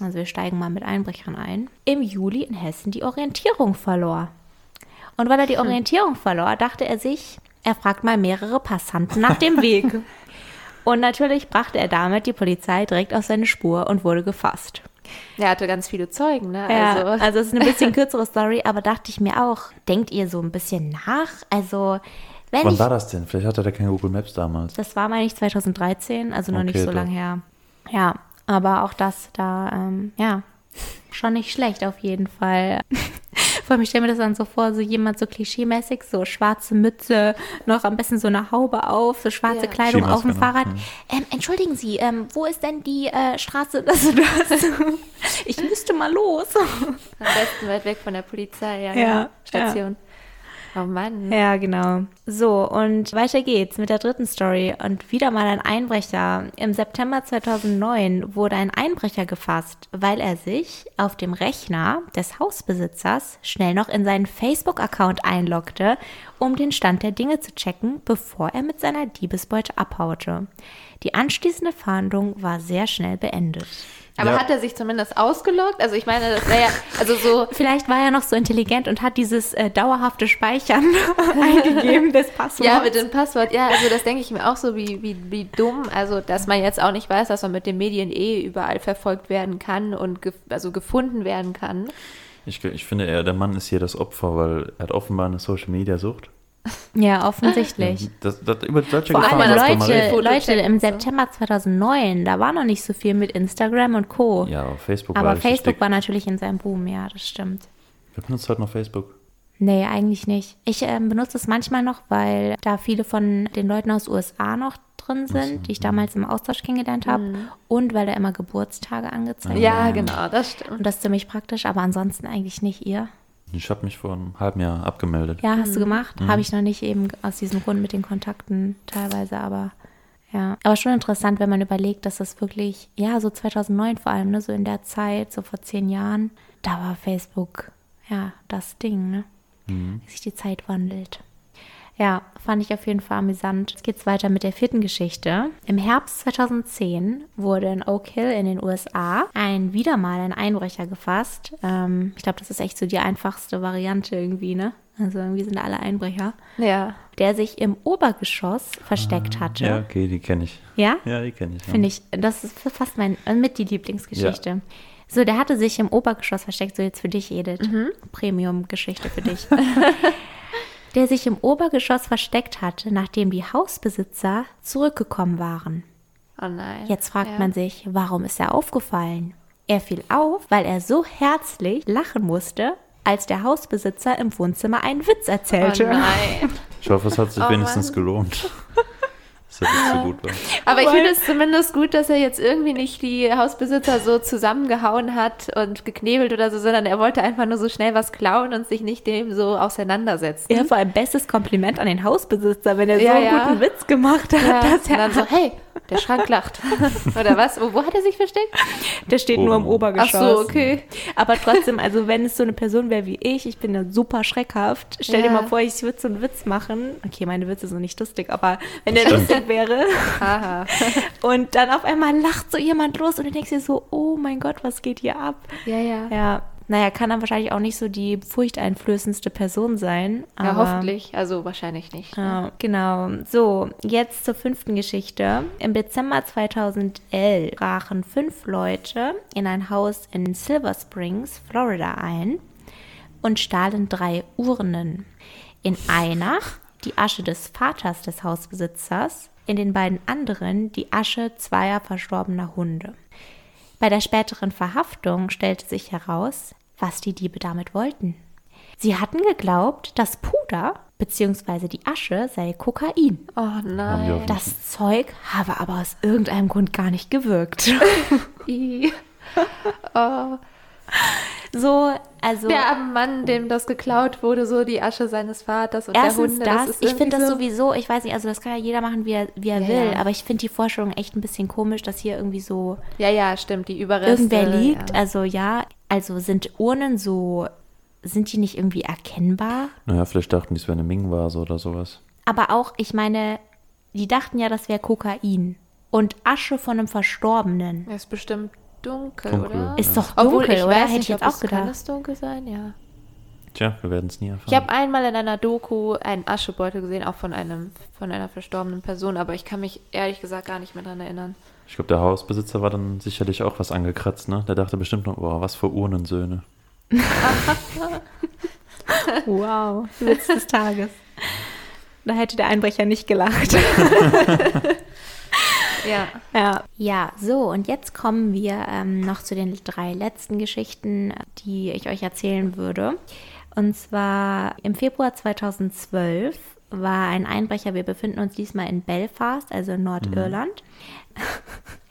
also wir steigen mal mit Einbrechern ein, im Juli in Hessen die Orientierung verlor. Und weil er Hm. die Orientierung verlor, dachte er sich, er fragt mal mehrere Passanten nach dem Weg. Und natürlich brachte er damit die Polizei direkt auf seine Spur und wurde gefasst. Er hatte ganz viele Zeugen, ne? Ja, Also, also es ist eine bisschen kürzere Story, aber dachte ich mir auch, denkt ihr so ein bisschen nach? Also, wenn Wann ich, war das denn? Vielleicht hatte der kein Google Maps damals. das war, meine ich, 2013, also noch nicht Okay, so doch. lange her. Ja, aber auch das da, ähm, ja, schon nicht schlecht auf jeden Fall. Vor allem, ich stelle mir das dann so vor, so jemand so klischeemäßig, so schwarze Mütze, noch am besten so eine Haube auf, so schwarze Ja. Kleidung auf dem ne? Fahrrad. Ähm, entschuldigen Sie, ähm, wo ist denn die äh, Straße, das und das? ich müsste mal los. am besten weit weg von der Polizei, ja. Ja, Station. Oh Mann. Ja, genau. So, und weiter geht's mit der dritten Story. Und wieder mal ein Einbrecher. Im September 2009 wurde ein Einbrecher gefasst, weil er sich auf dem Rechner des Hausbesitzers schnell noch in seinen Facebook-Account einloggte, um den Stand der Dinge zu checken, bevor er mit seiner Diebesbeute abhaute. Die anschließende Fahndung war sehr schnell beendet. Aber Ja. hat er sich zumindest ausgeloggt? Also ich meine, das wäre ja, also so, Vielleicht war er noch so intelligent und hat dieses äh, dauerhafte Speichern eingegeben des Passworts. ja, mit dem Passwort, ja, also das denke ich mir auch so, wie, wie, wie dumm, also dass man jetzt auch nicht weiß, dass man mit den Medien eh überall verfolgt werden kann und gef also gefunden werden kann. Ich, ich finde eher, der Mann ist hier das Opfer, weil er hat offenbar eine Social Media Sucht. Ja, offensichtlich. Das, das, über solche Vor allem man mal Leute, Leute, im so. September 2009, da war noch nicht so viel mit Instagram und Co. Ja, auf Facebook Aber war Facebook war natürlich in seinem Boom, ja, das stimmt. Wer benutzt heute noch Facebook? Nee, eigentlich nicht. Ich ähm, benutze es manchmal noch, weil da viele von den Leuten aus USA noch drin sind, die ich damals im Austausch kennengelernt habe. Und weil da immer Geburtstage angezeigt Ja, werden. genau, das stimmt. Und das ist ziemlich praktisch, aber ansonsten eigentlich nicht ihr. Ich habe mich vor einem halben Jahr abgemeldet. Ja, hast du gemacht? Habe ich noch nicht eben aus diesem Grund mit den Kontakten teilweise, aber ja. Aber schon interessant, wenn man überlegt, dass das wirklich, ja, so 2009 vor allem, ne, so in der Zeit, so vor zehn Jahren, da war Facebook, ja, das Ding, ne? Wie sich die Zeit wandelt. Ja, fand ich auf jeden Fall amüsant. Jetzt geht's weiter mit der vierten Geschichte. Im Herbst 2010 wurde in Oak Hill in den USA ein wieder mal ein Einbrecher gefasst. Ähm, ich glaube, das ist echt so die einfachste Variante irgendwie, ne? Also irgendwie sind alle Einbrecher. Ja. Der sich im Obergeschoss versteckt hatte. Ja, okay, die kenne ich. Ja? Ja, die kenne ich. ja. Finde ich, das ist fast mein, äh, mit die Lieblingsgeschichte. So, der hatte sich im Obergeschoss versteckt, so jetzt für dich, Edith. Premium-Geschichte für dich. der sich im Obergeschoss versteckt hatte, nachdem die Hausbesitzer zurückgekommen waren. Oh nein. Jetzt fragt ja. man sich, warum ist er aufgefallen? Er fiel auf, weil er so herzlich lachen musste, als der Hausbesitzer im Wohnzimmer einen Witz Oh erzählte. nein. Ich hoffe, es hat sich Oh wenigstens Mann. gelohnt. Dass er nicht so gut war. Aber ich finde es zumindest gut, dass er jetzt irgendwie nicht die Hausbesitzer so zusammengehauen hat und geknebelt oder so, sondern er wollte einfach nur so schnell was klauen und sich nicht dem so auseinandersetzen. Ja, vor allem bestes Kompliment an den Hausbesitzer, wenn er so Ja, einen ja. guten Witz gemacht hat. Ja, dass er, dann so, hey, der Schrank lacht. Oder was? Wo, wo hat er sich versteckt? der steht nur im Oben. Obergeschoss. Ach so, okay. Aber trotzdem, also wenn es so eine Person wäre wie ich, ich bin ja super schreckhaft. Stell dir Ja. mal vor, ich würde so einen Witz machen. Okay, meine Witze sind nicht lustig, aber wenn der lustig wäre Aha. und dann auf einmal lacht so jemand los und du denkst dir so, oh mein Gott, was geht hier ab? Ja, ja. Ja, naja, kann dann wahrscheinlich auch nicht so die furchteinflößendste Person sein. Ja, hoffentlich. Also wahrscheinlich nicht. Ja, genau. So, jetzt zur fünften Geschichte. Im Dezember 2011 brachen fünf Leute in ein Haus in Silver Springs, Florida ein und stahlen drei Urnen. In einer die Asche des Vaters des Hausbesitzers, in den beiden anderen die Asche zweier verstorbener Hunde. Bei der späteren Verhaftung stellte sich heraus, was die Diebe damit wollten. Sie hatten geglaubt, das Puder bzw. die Asche sei Kokain. Oh nein. Das Zeug habe aber aus irgendeinem Grund gar nicht gewirkt. Oh. So, also Der arme Mann, dem das geklaut wurde, so die Asche seines Vaters und erstens der Hunde. das, ist ich finde das sowieso, ich weiß nicht, also das kann ja jeder machen, wie er, wie er Ja, will, ja. aber ich finde die Vorstellung echt ein bisschen komisch, dass hier irgendwie so Ja, ja, stimmt. Die Überreste. irgendwer liegt. Ja. Also ja, also sind Urnen so, sind die nicht irgendwie erkennbar? Naja, vielleicht dachten die, es wäre eine Ming-Vase oder sowas. Aber auch, ich meine, die dachten ja, das wäre Kokain. Und Asche von einem Verstorbenen. Er ist bestimmt dunkel, Dunkel. oder? Ist doch Obwohl, dunkel, ich oder? weiß Hätte nicht, ich jetzt ob auch es, Kann gedacht. es dunkel sein? Ja. Tja, wir werden es nie erfahren. Ich habe einmal in einer Doku einen Aschebeutel gesehen, auch von einem von einer verstorbenen Person, aber ich kann mich ehrlich gesagt gar nicht mehr dran erinnern. Ich glaube, der Hausbesitzer war dann sicherlich auch was angekratzt, ne? Der dachte bestimmt nur, boah, was für Urnensöhne. Wow, Witz des Tages. Da hätte der Einbrecher nicht gelacht. Ja. Ja. ja, so und jetzt kommen wir ähm, noch zu den drei letzten Geschichten, die ich euch erzählen würde. Und zwar im Februar 2012 war ein Einbrecher, wir befinden uns diesmal in Belfast, also in Nordirland. Das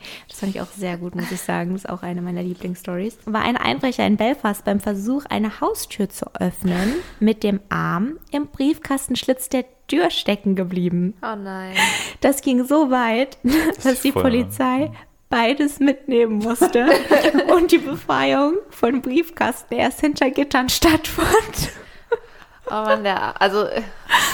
fand ich auch sehr gut, muss ich sagen. Das ist auch eine meiner Lieblingsstories. War ein Einbrecher in Belfast beim Versuch, eine Haustür zu öffnen, mit dem Arm im Briefkastenschlitz der Tür stecken geblieben. Oh nein. Das ging so weit, dass die Polizei beides mitnehmen musste und die Befreiung von Briefkasten erst hinter Gittern stattfand. Oh Mann, der, also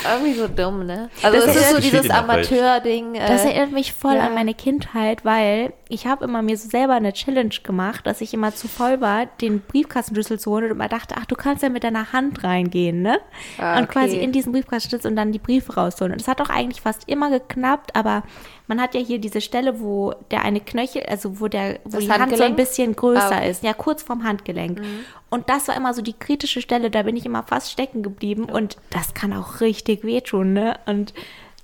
irgendwie so dumm, ne? Also Das es ist so dieses. Amateur-Ding. Das Äh, erinnert mich voll ja. an meine Kindheit, weil ich habe immer mir so selber eine Challenge gemacht, dass ich immer zu voll war, den Briefkastenschlüssel zu holen und immer dachte, ach, du kannst ja mit deiner Hand reingehen, ne? Ah, Und quasi okay. in diesen Briefkastenschlüssel und dann die Briefe rausholen. Und das hat auch eigentlich fast immer geklappt, aber man hat ja hier diese Stelle, wo der eine Knöchel, also wo der, wo Das die Hand so ein bisschen größer Ah, okay. Mhm. ist, ja, kurz vorm Handgelenk. Und das war immer so die kritische Stelle, da bin ich immer fast stecken geblieben und das kann auch richtig wehtun, ne? Und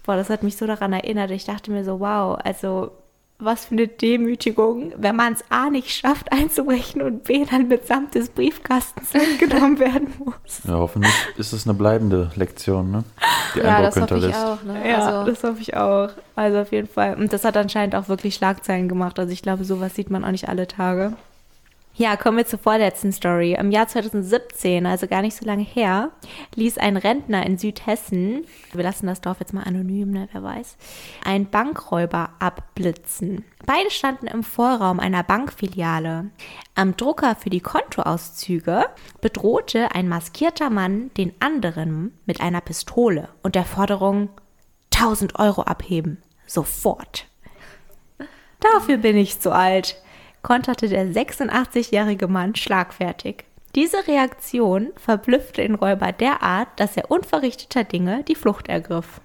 boah, das hat mich so daran erinnert. Ich dachte mir so, wow, also was für eine Demütigung, wenn man es A nicht schafft einzubrechen und B dann mitsamt des Briefkastens mitgenommen werden muss. Ja, hoffentlich ist es eine bleibende Lektion, ne? Die ja, Eindruck das hoffe ich auch, ne? Ja, also, das hoffe ich auch. Also auf jeden Fall. Und das hat anscheinend auch wirklich Schlagzeilen gemacht. Also ich glaube, sowas sieht man auch nicht alle Tage. Ja, kommen wir zur vorletzten Story. Im Jahr 2017, also gar nicht so lange her, ließ ein Rentner in Südhessen, wir lassen das Dorf jetzt mal anonym, ne, wer weiß, einen Bankräuber abblitzen. Beide standen im Vorraum einer Bankfiliale. Am Drucker für die Kontoauszüge bedrohte ein maskierter Mann den anderen mit einer Pistole und der Forderung 1000 Euro abheben. Sofort. Dafür bin ich zu alt, konterte der 86-jährige Mann schlagfertig. Diese Reaktion verblüffte den Räuber derart, dass er unverrichteter Dinge die Flucht ergriff.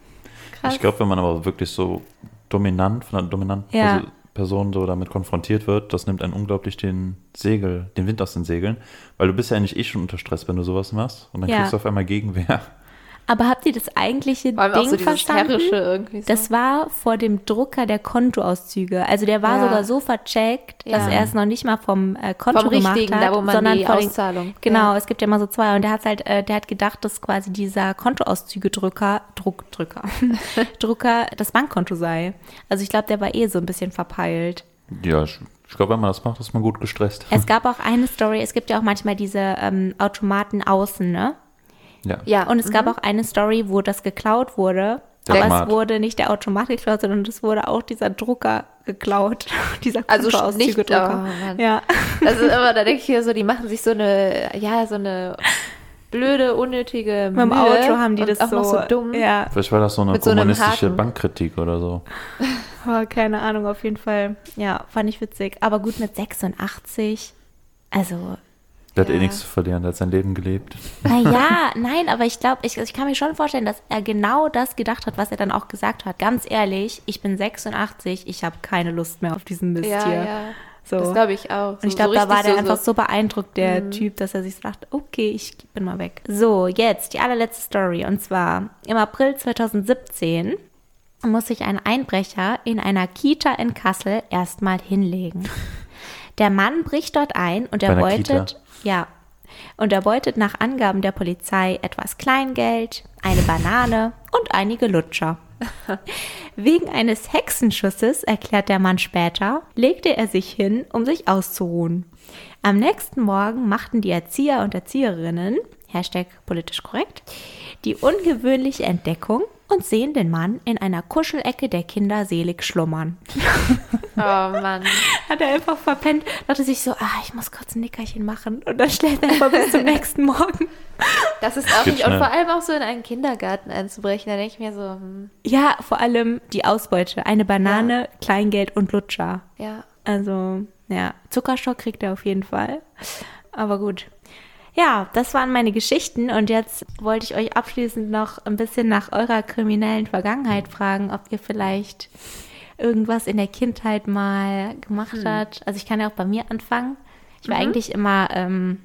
Krass. Ich glaube, wenn man aber wirklich so dominant, von einer dominanten Ja. Perso- Person so damit konfrontiert wird, das nimmt einen unglaublich den Segel, den Wind aus den Segeln, weil du bist ja eigentlich eh schon unter Stress, wenn du sowas machst und dann Ja. kriegst du auf einmal Gegenwehr. Aber habt ihr das eigentliche Vor allem auch Ding so verstanden? Herrische irgendwie so. Das war vor dem Drucker der Kontoauszüge. Also der war Ja. sogar so vercheckt, dass Ja. er es noch nicht mal vom äh, Konto Vom gemacht richtigen, hat, da wo man sondern die vor den- Auszahlung. Genau, Ja. es gibt ja immer so zwei und der hat halt, äh, der hat gedacht, dass quasi dieser Kontoauszüge-Drucker, Druck, Drücker, Drucker das Bankkonto sei. Also ich glaube, der war eh so ein bisschen verpeilt. Ja, ich, ich glaube, wenn man das macht, ist man gut gestresst. Es gab auch eine Story, es gibt ja auch manchmal diese ähm, Automaten außen, ne? Ja. Ja. Und es gab auch eine Story, wo das geklaut wurde. Der aber Automat. es wurde nicht der Automat geklaut, sondern es wurde auch dieser Drucker geklaut. dieser Also nicht, oh Kontoauszüge-Drucker. Mann. Ja. Ist immer, da denke ich mir so, die machen sich so eine, ja, so eine blöde, unnötige Mit dem Mühe Auto haben die und das auch so, noch so dumm. Ja, Vielleicht war das so eine Mit so kommunistische Haken. Bankkritik oder so. oh, keine Ahnung, auf jeden Fall. Ja, fand ich witzig. Aber gut mit 86. Also, Der hat eh Ja. nichts zu verlieren, der hat sein Leben gelebt. naja, nein, aber ich glaube, ich, ich kann mir schon vorstellen, dass er genau das gedacht hat, was er dann auch gesagt hat. Ganz ehrlich, ich bin 86, ich habe keine Lust mehr auf diesen Mist Ja, hier. ja. So. Das glaube ich auch. Und ich glaube, da war der einfach so beeindruckt, der Typ, dass er sich so dachte, okay, ich bin mal weg. So, jetzt die allerletzte Story. Und zwar im April 2017 muss sich ein Einbrecher in einer Kita in Kassel erstmal hinlegen. Der Mann bricht dort ein und erbeutet, Kita? ja, und erbeutet nach Angaben der Polizei etwas Kleingeld, eine Banane und einige Lutscher. Wegen eines Hexenschusses, erklärt der Mann später, legte er sich hin, um sich auszuruhen. Am nächsten Morgen machten die Erzieher und Erzieherinnen, Hashtag politisch korrekt, die ungewöhnliche Entdeckung und sehen den Mann in einer Kuschelecke der Kinder selig schlummern. Oh Mann. Hat er einfach verpennt, dachte sich so, ah, ich muss kurz ein Nickerchen machen und dann schläft er einfach bis zum nächsten Morgen. Das ist auch geht nicht. Und vor allem auch so in einen Kindergarten einzubrechen, da denke ich mir so, hm, Ja, vor allem die Ausbeute. Eine Banane, Kleingeld und Lutscher. ja. Also, ja, Zuckerstock kriegt er auf jeden Fall. Aber gut. Ja, das waren meine Geschichten und jetzt wollte ich euch abschließend noch ein bisschen nach eurer kriminellen Vergangenheit fragen, ob ihr vielleicht irgendwas in der Kindheit mal gemacht habt. Also ich kann ja auch bei mir anfangen. Ich war eigentlich immer, ähm,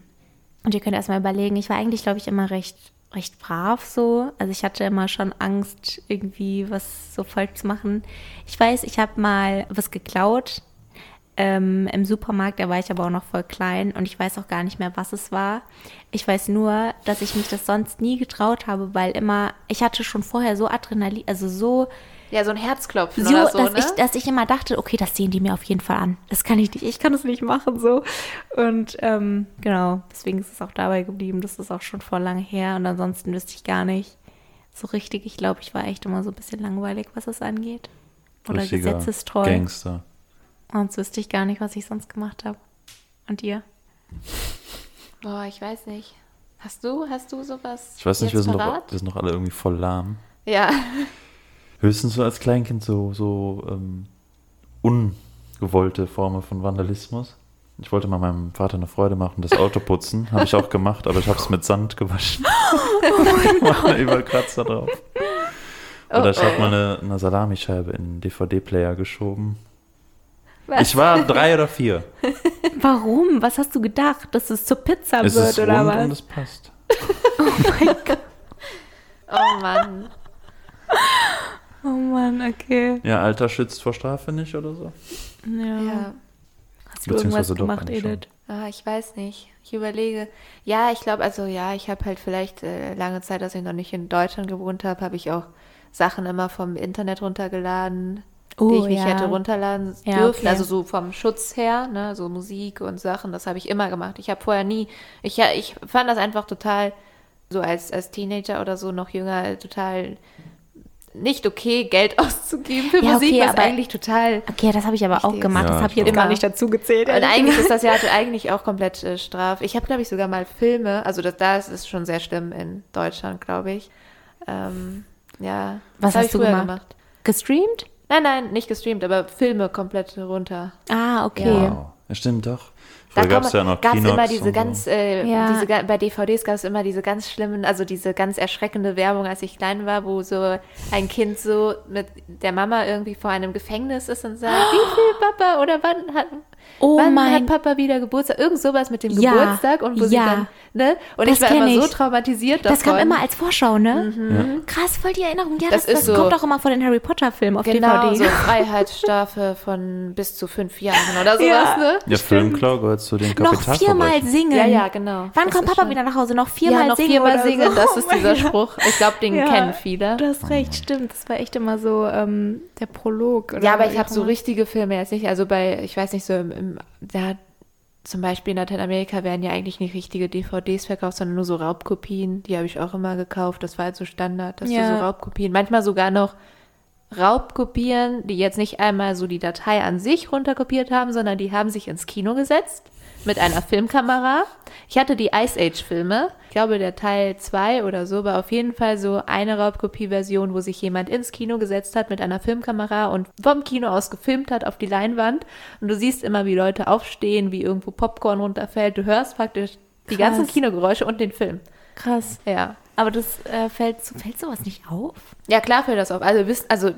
und ihr könnt erstmal überlegen, ich war eigentlich, glaube ich, immer recht, recht brav so. Also ich hatte immer schon Angst, irgendwie was so falsch zu machen. Ich weiß, ich habe mal was geklaut ähm, im Supermarkt, da war ich aber auch noch voll klein und ich weiß auch gar nicht mehr, was es war. Ich weiß nur, dass ich mich das sonst nie getraut habe, weil immer, ich hatte schon vorher so Adrenalin, also so, Ja, so ein Herzklopfen so, oder so, dass, ne? ich, dass ich immer dachte, okay, das sehen die mir auf jeden Fall an. Das kann ich nicht, ich kann das nicht machen so. Und ähm, genau, deswegen ist es auch dabei geblieben. Das ist auch schon vor lange her und ansonsten wüsste ich gar nicht so richtig. Ich glaube, ich war echt immer so ein bisschen langweilig, was das angeht. Oder Richtiger gesetzestreu. Gangster. Sonst wüsste ich gar nicht, was ich sonst gemacht habe. Und ihr? Boah, ich weiß nicht. Hast du, hast du sowas? Ich weiß nicht, wir sind, doch, parat? wir sind doch alle irgendwie voll lahm. Ja. Höchstens so als Kleinkind so, so ähm, ungewollte Formen von Vandalismus. Ich wollte mal meinem Vater eine Freude machen, das Auto putzen. Habe ich auch gemacht, aber ich habe es mit Sand gewaschen. Oh War überall Kratzer drauf. Oder ich habe mal eine, eine Salamischeibe in den DVD-Player geschoben. Ich war drei oder vier. Warum? Was hast du gedacht? Dass es zur Pizza Es wird ist oder rund und was? es passt. Oh Mann. Oh Mann, okay. Ja, Alter schützt vor Strafe nicht oder so. Ja. Ja. Hast du irgendwas Beziehungsweise doch gemacht, eigentlich schon. Edith? Ah, ich weiß nicht. Ich überlege. Ja, ich glaube, also ja, ich habe halt vielleicht äh, lange Zeit, dass ich noch nicht in Deutschland gewohnt habe, habe ich auch Sachen immer vom Internet runtergeladen. Oh, die ich nicht ja. hätte runterladen Ja, dürfen. okay. Also so vom Schutz her, ne, so Musik und Sachen, das habe ich immer gemacht. Ich habe vorher nie, ich, ja, ich fand das einfach total, so als, als Teenager oder so noch jünger, total nicht okay, Geld auszugeben für Ja, Musik, okay, was aber- eigentlich total Okay, das habe ich aber auch gemacht. Ja, das habe ich jetzt auch. gar nicht dazu gezählt. Und eigentlich ist das ja eigentlich auch komplett äh, straf. Ich habe, glaube ich, sogar mal Filme, also das, da ist es schon sehr schlimm in Deutschland, glaube ich. Ähm, ja. Was das hast ich du früher gemacht? Gestreamt? Nein, nein, nicht gestreamt, aber Filme komplett runter. Ah, okay. Wow. Ja, stimmt doch. Da Früher gab es ja noch gab's Kinox immer diese ganz, so. äh, Ja. diese, bei DVDs gab es immer diese ganz schlimmen, also diese ganz erschreckende Werbung, als ich klein war, wo so ein Kind so mit der Mama irgendwie vor einem Gefängnis ist und sagt, wie viel Papa oder wann hat, Oh wann mein- hat Papa wieder Geburtstag? Irgend sowas mit dem Ja, Geburtstag und wo sie ja. dann, ne? Und Das ich war immer so ich. traumatisiert davon. Das kam immer als Vorschau, ne? Krass, voll die Erinnerung. Ja, das, Das das, so- kommt auch immer vor den Harry Potter-Filmen auf Genau, DVD. so Freiheitsstrafe von bis zu fünf Jahren oder sowas, Ja. ne? Ja, Filmklau gehört zu den noch viermal singen. Ja, ja, genau. Wann Das kommt Papa schon- wieder nach Hause? Noch viermal ja, noch singen viermal singen, so? das Oh ist dieser Gott. Spruch. Ich glaube, den Ja, kennen viele. Du hast recht, stimmt. Das war echt immer so ähm, der Prolog. Oder Ja, aber ich habe so richtige Filme jetzt nicht. Also bei, ich weiß nicht, so im, im da zum Beispiel in Lateinamerika werden ja eigentlich nicht richtige DVDs verkauft, sondern nur so Raubkopien. Die habe ich auch immer gekauft. Das war halt so Standard, dass Ja. du so Raubkopien, manchmal sogar noch Raubkopien, die jetzt nicht einmal so die Datei an sich runterkopiert haben, sondern die haben sich ins Kino gesetzt mit einer Filmkamera. Ich hatte die Ice Age Filme. Ich glaube, der Teil 2 oder so war auf jeden Fall so eine Raubkopie-Version, wo sich jemand ins Kino gesetzt hat mit einer Filmkamera und vom Kino aus gefilmt hat auf die Leinwand. Und du siehst immer, wie Leute aufstehen, wie irgendwo Popcorn runterfällt. Du hörst praktisch die Krass. ganzen Kinogeräusche und den Film. Krass. Ja. Aber das äh, fällt, so- fällt sowas nicht auf? Ja, klar fällt das auf. Also, wisst, also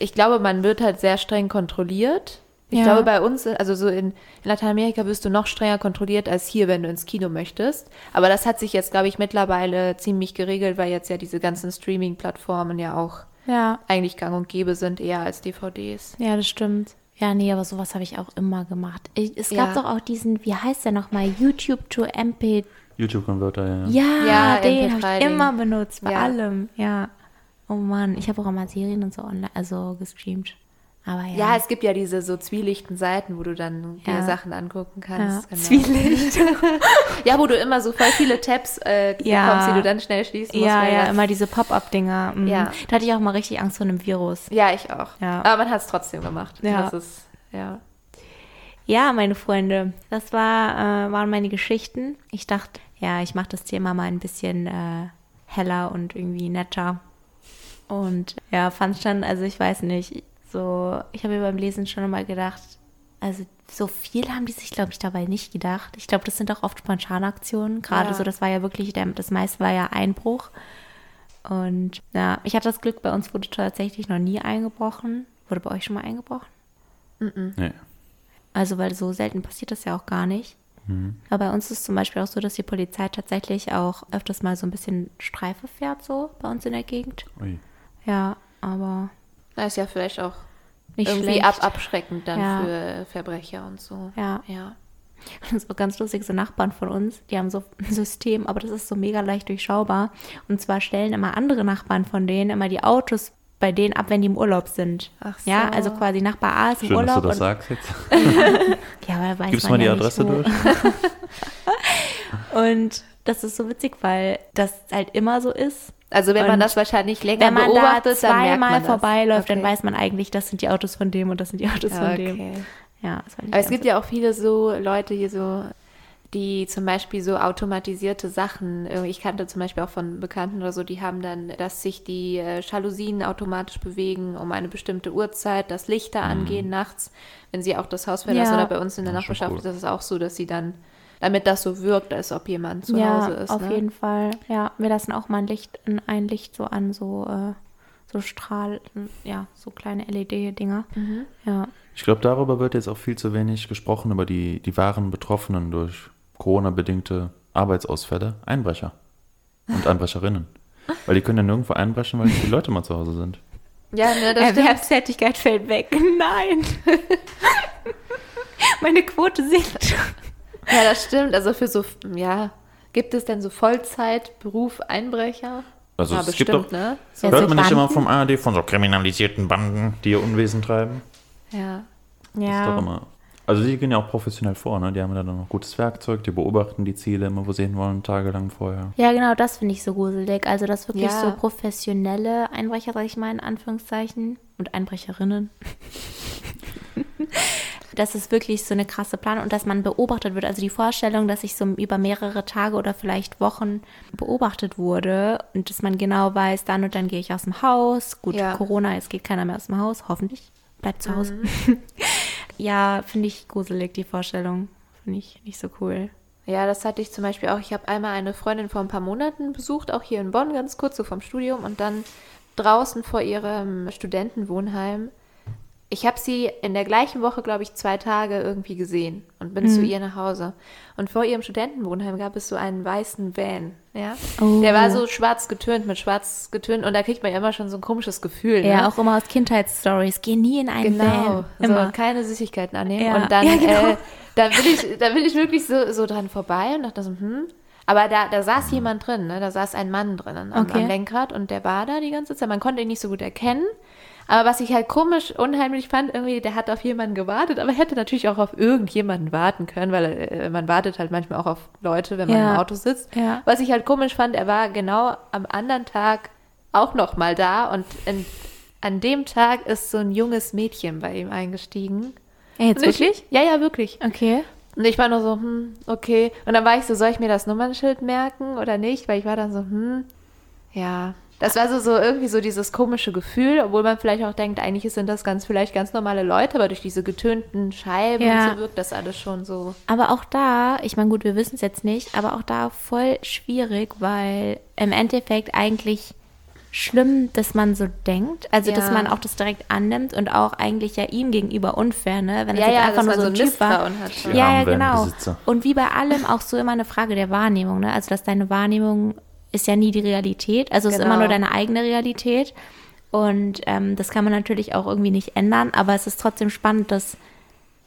ich glaube, man wird halt sehr streng kontrolliert. Ich Ja. glaube, bei uns, also so in, in Lateinamerika wirst du noch strenger kontrolliert als hier, wenn du ins Kino möchtest. Aber das hat sich jetzt, glaube ich, mittlerweile ziemlich geregelt, weil jetzt ja diese ganzen Streaming-Plattformen ja auch Ja. eigentlich gang und gäbe sind, eher als DVDs. Ja, das stimmt. Ja, nee, aber sowas habe ich auch immer gemacht. Ich, es gab Ja. doch auch diesen, wie heißt der nochmal? YouTube to MP. YouTube-Converter, ja. Ja, Ja, den habe ich MP3 -Ding. immer benutzt, bei Ja. allem. Ja. Oh Mann, ich habe auch immer Serien und so online, also gestreamt. Aber ja. Ja, es gibt ja diese so zwielichten Seiten, wo du dann dir Ja. Sachen angucken ja. kannst. Genau. Zwielicht. Ja, wo du immer so voll viele Tabs äh, Ja. bekommst, die du dann schnell schließen musst. ja, ja, immer diese Pop-Up-Dinger. Mhm. Ja. Da hatte ich auch mal richtig Angst vor einem Virus. Ja, ich auch. Ja. Aber man hat es trotzdem gemacht. Ja. Das ist, ja. Ja, meine Freunde, das war, äh, waren meine Geschichten. Ich dachte, ja, ich mache das Thema mal ein bisschen äh, heller und irgendwie netter. Und ja, fand schon, also ich weiß nicht, so, ich habe mir beim Lesen schon immer gedacht, also so viel haben die sich, glaube ich, dabei nicht gedacht. Ich glaube, das sind auch oft Spontanaktionen. Gerade Ja. so, das war ja wirklich, der, das meiste war ja Einbruch. Und ja, ich hatte das Glück, bei uns wurde tatsächlich noch nie eingebrochen. Wurde bei euch schon mal eingebrochen? Nee. Also, weil so selten passiert das ja auch gar nicht. Aber bei uns ist zum Beispiel auch so, dass die Polizei tatsächlich auch öfters mal so ein bisschen Streife fährt, so bei uns in der Gegend. Ui. Ja, aber Das ist ja vielleicht auch nicht irgendwie ab abschreckend dann Ja. für Verbrecher und so. Ja. Ja. Das ist auch ganz lustig, so Nachbarn von uns, die haben so ein System, aber das ist so mega leicht durchschaubar. Und zwar stellen immer andere Nachbarn von denen immer die Autos bei denen ab, wenn die im Urlaub sind. Ach Ja, so. also quasi Nachbar A ist im Schön, dass du Urlaub. das und, sagst jetzt. ja, aber weiß Gibst man mal die ja Adresse durch. Und das ist so witzig, weil das halt immer so ist. Also wenn Und man das wahrscheinlich länger Wenn man da beobachtet, dann merkt zweimal man das. vorbeiläuft, Okay. dann weiß man eigentlich, das sind die Autos von dem und das sind die Autos von dem. Okay. Ja, das Aber es gibt ja auch viele so Leute hier so, die zum Beispiel so automatisierte Sachen, ich kannte zum Beispiel auch von Bekannten oder so, die haben dann, dass sich die äh, Jalousien automatisch bewegen um eine bestimmte Uhrzeit, dass Lichter angehen nachts, wenn sie auch das Haus verlassen. Ja. Oder bei uns in der schon Nachbarschaft cool. ist das auch so, dass sie dann, damit das so wirkt, als ob jemand zu ja, Hause ist. auf ne? jeden Fall. Ja, wir lassen auch mal ein Licht, ein- ein Licht so an, so, äh, so Strahl, ja, so kleine LED-Dinger. Mhm. Ja. Ich glaube, darüber wird jetzt auch viel zu wenig gesprochen, über die, die wahren Betroffenen durch Corona-bedingte Arbeitsausfälle, Einbrecher und Einbrecherinnen. Weil die können ja nirgendwo einbrechen, weil die Leute mal zu Hause sind. Ja, ne, das. Erwerbstätigkeit fällt weg. Nein. Meine Quote sinkt. Ja, das stimmt. Also für so, ja, gibt es denn so Vollzeitberuf Einbrecher? Also Ja, es bestimmt, gibt doch, ne? Ja, hört so man nicht immer vom ARD von so kriminalisierten Banden, die ihr Unwesen treiben? Ja. Das ist doch Ja. immer. Also die gehen ja auch professionell vor, ne? Die haben dann noch gutes Werkzeug, die beobachten die Ziele immer, wo sie hinwollen, tagelang vorher. Ja, genau, das finde ich so gruselig. Also, dass wirklich Ja. so professionelle Einbrecher, sag ich mal in Anführungszeichen, und Einbrecherinnen, dass es wirklich so eine krasse Planung und dass man beobachtet wird. Also die Vorstellung, dass ich so über mehrere Tage oder vielleicht Wochen beobachtet wurde und dass man genau weiß, dann und dann gehe ich aus dem Haus. Gut, Ja. Corona, jetzt geht keiner mehr aus dem Haus, hoffentlich. Bleibt zu Hause. Mhm. ja, finde ich gruselig, die Vorstellung. Finde ich nicht so cool. Ja, das hatte ich zum Beispiel auch. Ich habe einmal eine Freundin vor ein paar Monaten besucht, auch hier in Bonn, ganz kurz so vom Studium und dann draußen vor ihrem Studentenwohnheim. Ich habe sie in der gleichen Woche, glaube ich, zwei Tage irgendwie gesehen und bin zu ihr nach Hause. Und vor ihrem Studentenwohnheim gab es so einen weißen Van, ja. Oh. Der war so schwarz getönt, mit schwarz getönt und da kriegt man ja immer schon so ein komisches Gefühl. Ja, ne? auch immer aus Kindheitsstories. Geh nie in einen Genau, Van. Immer. so keine Süßigkeiten annehmen. Ja. Und dann, Ja, genau. äh, da bin ich, da bin ich wirklich so, so dran vorbei und dachte so, hm. Aber da, da saß jemand drin, ne? da saß ein Mann drinnen am, Okay. am Lenkrad und der war da die ganze Zeit. Man konnte ihn nicht so gut erkennen. Aber was ich halt komisch, unheimlich fand, irgendwie, der hat auf jemanden gewartet, aber hätte natürlich auch auf irgendjemanden warten können, weil äh, man wartet halt manchmal auch auf Leute, wenn man Ja. im Auto sitzt. Ja. Was ich halt komisch fand, er war genau am anderen Tag auch noch mal da und in, an dem Tag ist so ein junges Mädchen bei ihm eingestiegen. Ja, jetzt ich- wirklich? Ja, ja, wirklich. Okay. Und ich war nur so, hm, okay. Und dann war ich so, soll ich mir das Nummernschild merken oder nicht? Weil ich war dann so, hm, ja. Das war so, so irgendwie so dieses komische Gefühl, obwohl man vielleicht auch denkt, eigentlich sind das ganz vielleicht ganz normale Leute, aber durch diese getönten Scheiben Ja. und so wirkt das alles schon so. Aber auch da, ich meine, gut, wir wissen es jetzt nicht, aber auch da voll schwierig, weil im Endeffekt eigentlich schlimm, dass man so denkt. Also, dass Ja. man auch das direkt annimmt und auch eigentlich ja ihm gegenüber unfair, ne? Wenn Ja, es jetzt ja, einfach dass nur so ein Typ war. Ja, ja, genau. Und wie bei allem auch so immer eine Frage der Wahrnehmung, ne? Also, dass deine Wahrnehmung ist ja nie die Realität. Also, es ist immer Genau. nur deine eigene Realität. Und ähm, das kann man natürlich auch irgendwie nicht ändern, aber es ist trotzdem spannend, dass,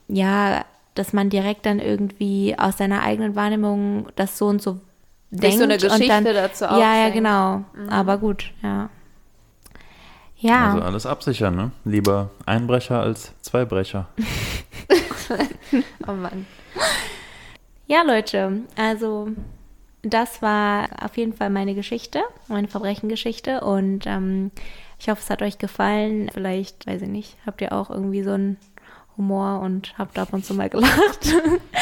ja, dass man direkt dann irgendwie aus seiner eigenen Wahrnehmung das so und so denkt. so eine und Geschichte dann, dazu Ja, ja, genau. Aber gut, ja. Ja. Also alles absichern, ne? Lieber Einbrecher als Zweibrecher. Oh Mann. Ja, Leute, also das war auf jeden Fall meine Geschichte, meine Verbrechengeschichte und ähm, ich hoffe, es hat euch gefallen. Vielleicht, weiß ich nicht, habt ihr auch irgendwie so einen Humor und habt ab und zu mal gelacht.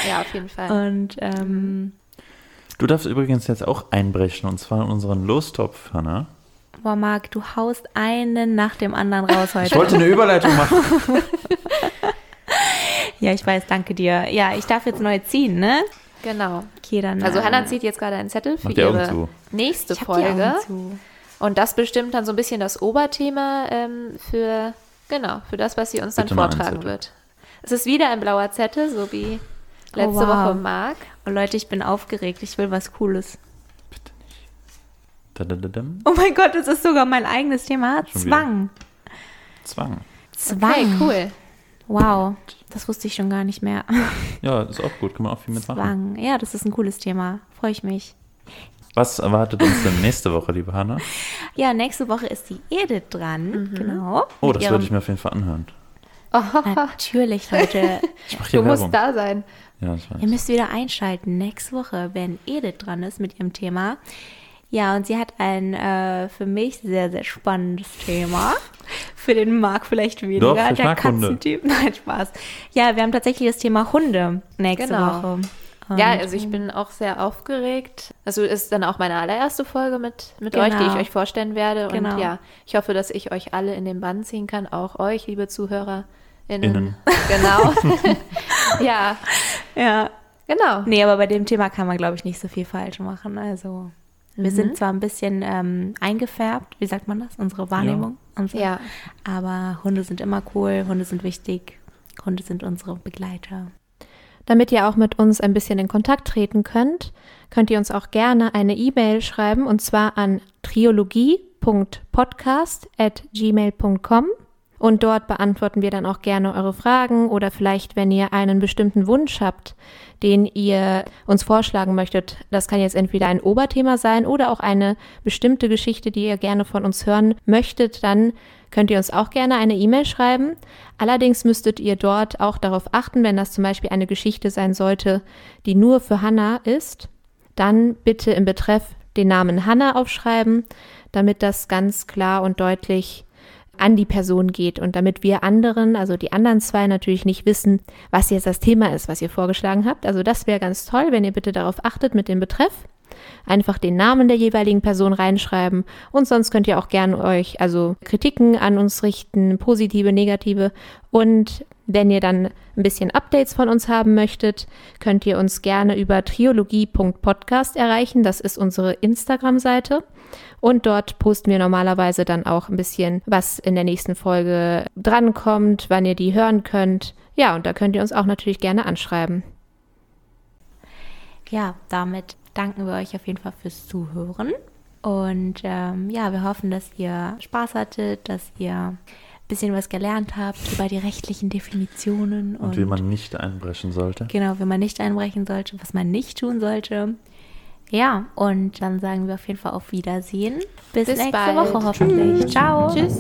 Ja, auf jeden Fall. Und ähm, Du darfst übrigens jetzt auch einbrechen und zwar in unseren Lostopf, Hannah. boah, Marc, du haust einen nach dem anderen raus heute. Ich wollte eine Überleitung machen. ja, ich weiß, danke dir. Ja, ich darf jetzt neu ziehen, ne? Genau. Okay, dann. Also Hannah zieht jetzt gerade einen Zettel für ihre zu. nächste ich Folge. Und das bestimmt dann so ein bisschen das Oberthema ähm, für, genau, für das, was sie uns dann Bitte einen vortragen wird. Es ist wieder ein blauer Zettel, so wie letzte Oh, wow. Woche Marc. Oh, Leute, ich bin aufgeregt. Ich will was Cooles. Dadadadam. Oh mein Gott, das ist sogar mein eigenes Thema. Schon wieder. Zwang. Zwang. Zwang. Okay, cool. Wow, das wusste ich schon gar nicht mehr. Ja, ist auch gut, kann man auch viel mitmachen. Zwang. Ja, das ist ein cooles Thema. Freue ich mich. Was erwartet uns denn nächste Woche, liebe Hannah? Ja, nächste Woche ist die Edith dran. Genau. Oh, das würde ich mir auf jeden Fall anhören. Natürlich, Leute. Ich mache hier Du musst Werbung. da sein. Ja, ich weiß. Ihr müsst wieder einschalten. Nächste Woche, wenn Edith dran ist mit ihrem Thema. Ja, und sie hat ein äh, für mich sehr, sehr spannendes Thema. Für den Marc vielleicht weniger. Doch, ich der mag Hunde. Katzentyp. Nein, Spaß. Ja, wir haben tatsächlich das Thema Hunde nächste Genau. Woche. Ja, Und- also ich bin auch sehr aufgeregt. Also ist dann auch meine allererste Folge mit, mit Genau. euch, die ich euch vorstellen werde. Genau. Und ja, ich hoffe, dass ich euch alle in den Bann ziehen kann, auch euch, liebe ZuhörerInnen. Innen. Genau. ja, ja, genau. Nee, aber bei dem Thema kann man, glaube ich, nicht so viel falsch machen. Also, wir sind zwar ein bisschen ähm, eingefärbt, wie sagt man das? Unsere Wahrnehmung. Unsere, Ja. Aber Hunde sind immer cool, Hunde sind wichtig, Hunde sind unsere Begleiter. Damit ihr auch mit uns ein bisschen in Kontakt treten könnt, könnt ihr uns auch gerne eine E-Mail schreiben und zwar an triologie.podcast.gmail.com. Und dort beantworten wir dann auch gerne eure Fragen oder vielleicht, wenn ihr einen bestimmten Wunsch habt, den ihr uns vorschlagen möchtet. Das kann jetzt entweder ein Oberthema sein oder auch eine bestimmte Geschichte, die ihr gerne von uns hören möchtet. Dann könnt ihr uns auch gerne eine E-Mail schreiben. Allerdings müsstet ihr dort auch darauf achten, wenn das zum Beispiel eine Geschichte sein sollte, die nur für Hannah ist, dann bitte im Betreff den Namen Hannah aufschreiben, damit das ganz klar und deutlich an die Person geht und damit wir anderen, also die anderen zwei natürlich nicht wissen, was jetzt das Thema ist, was ihr vorgeschlagen habt. Also das wäre ganz toll, wenn ihr bitte darauf achtet mit dem Betreff. Einfach den Namen der jeweiligen Person reinschreiben und sonst könnt ihr auch gerne euch also Kritiken an uns richten, positive, negative und wenn ihr dann ein bisschen Updates von uns haben möchtet, könnt ihr uns gerne über triologie.podcast erreichen. Das ist unsere Instagram-Seite. Und dort posten wir normalerweise dann auch ein bisschen, was in der nächsten Folge drankommt, wann ihr die hören könnt. Ja, und da könnt ihr uns auch natürlich gerne anschreiben. Ja, damit danken wir euch auf jeden Fall fürs Zuhören. Und ähm, ja, wir hoffen, dass ihr Spaß hattet, dass ihr ein bisschen was gelernt habt über die rechtlichen Definitionen. Und, und wie man nicht einbrechen sollte. Genau, wie man nicht einbrechen sollte, was man nicht tun sollte. Ja, und dann sagen wir auf jeden Fall auf Wiedersehen. Bis, Bis nächste bald. Woche hoffentlich. Ciao. Tschüss.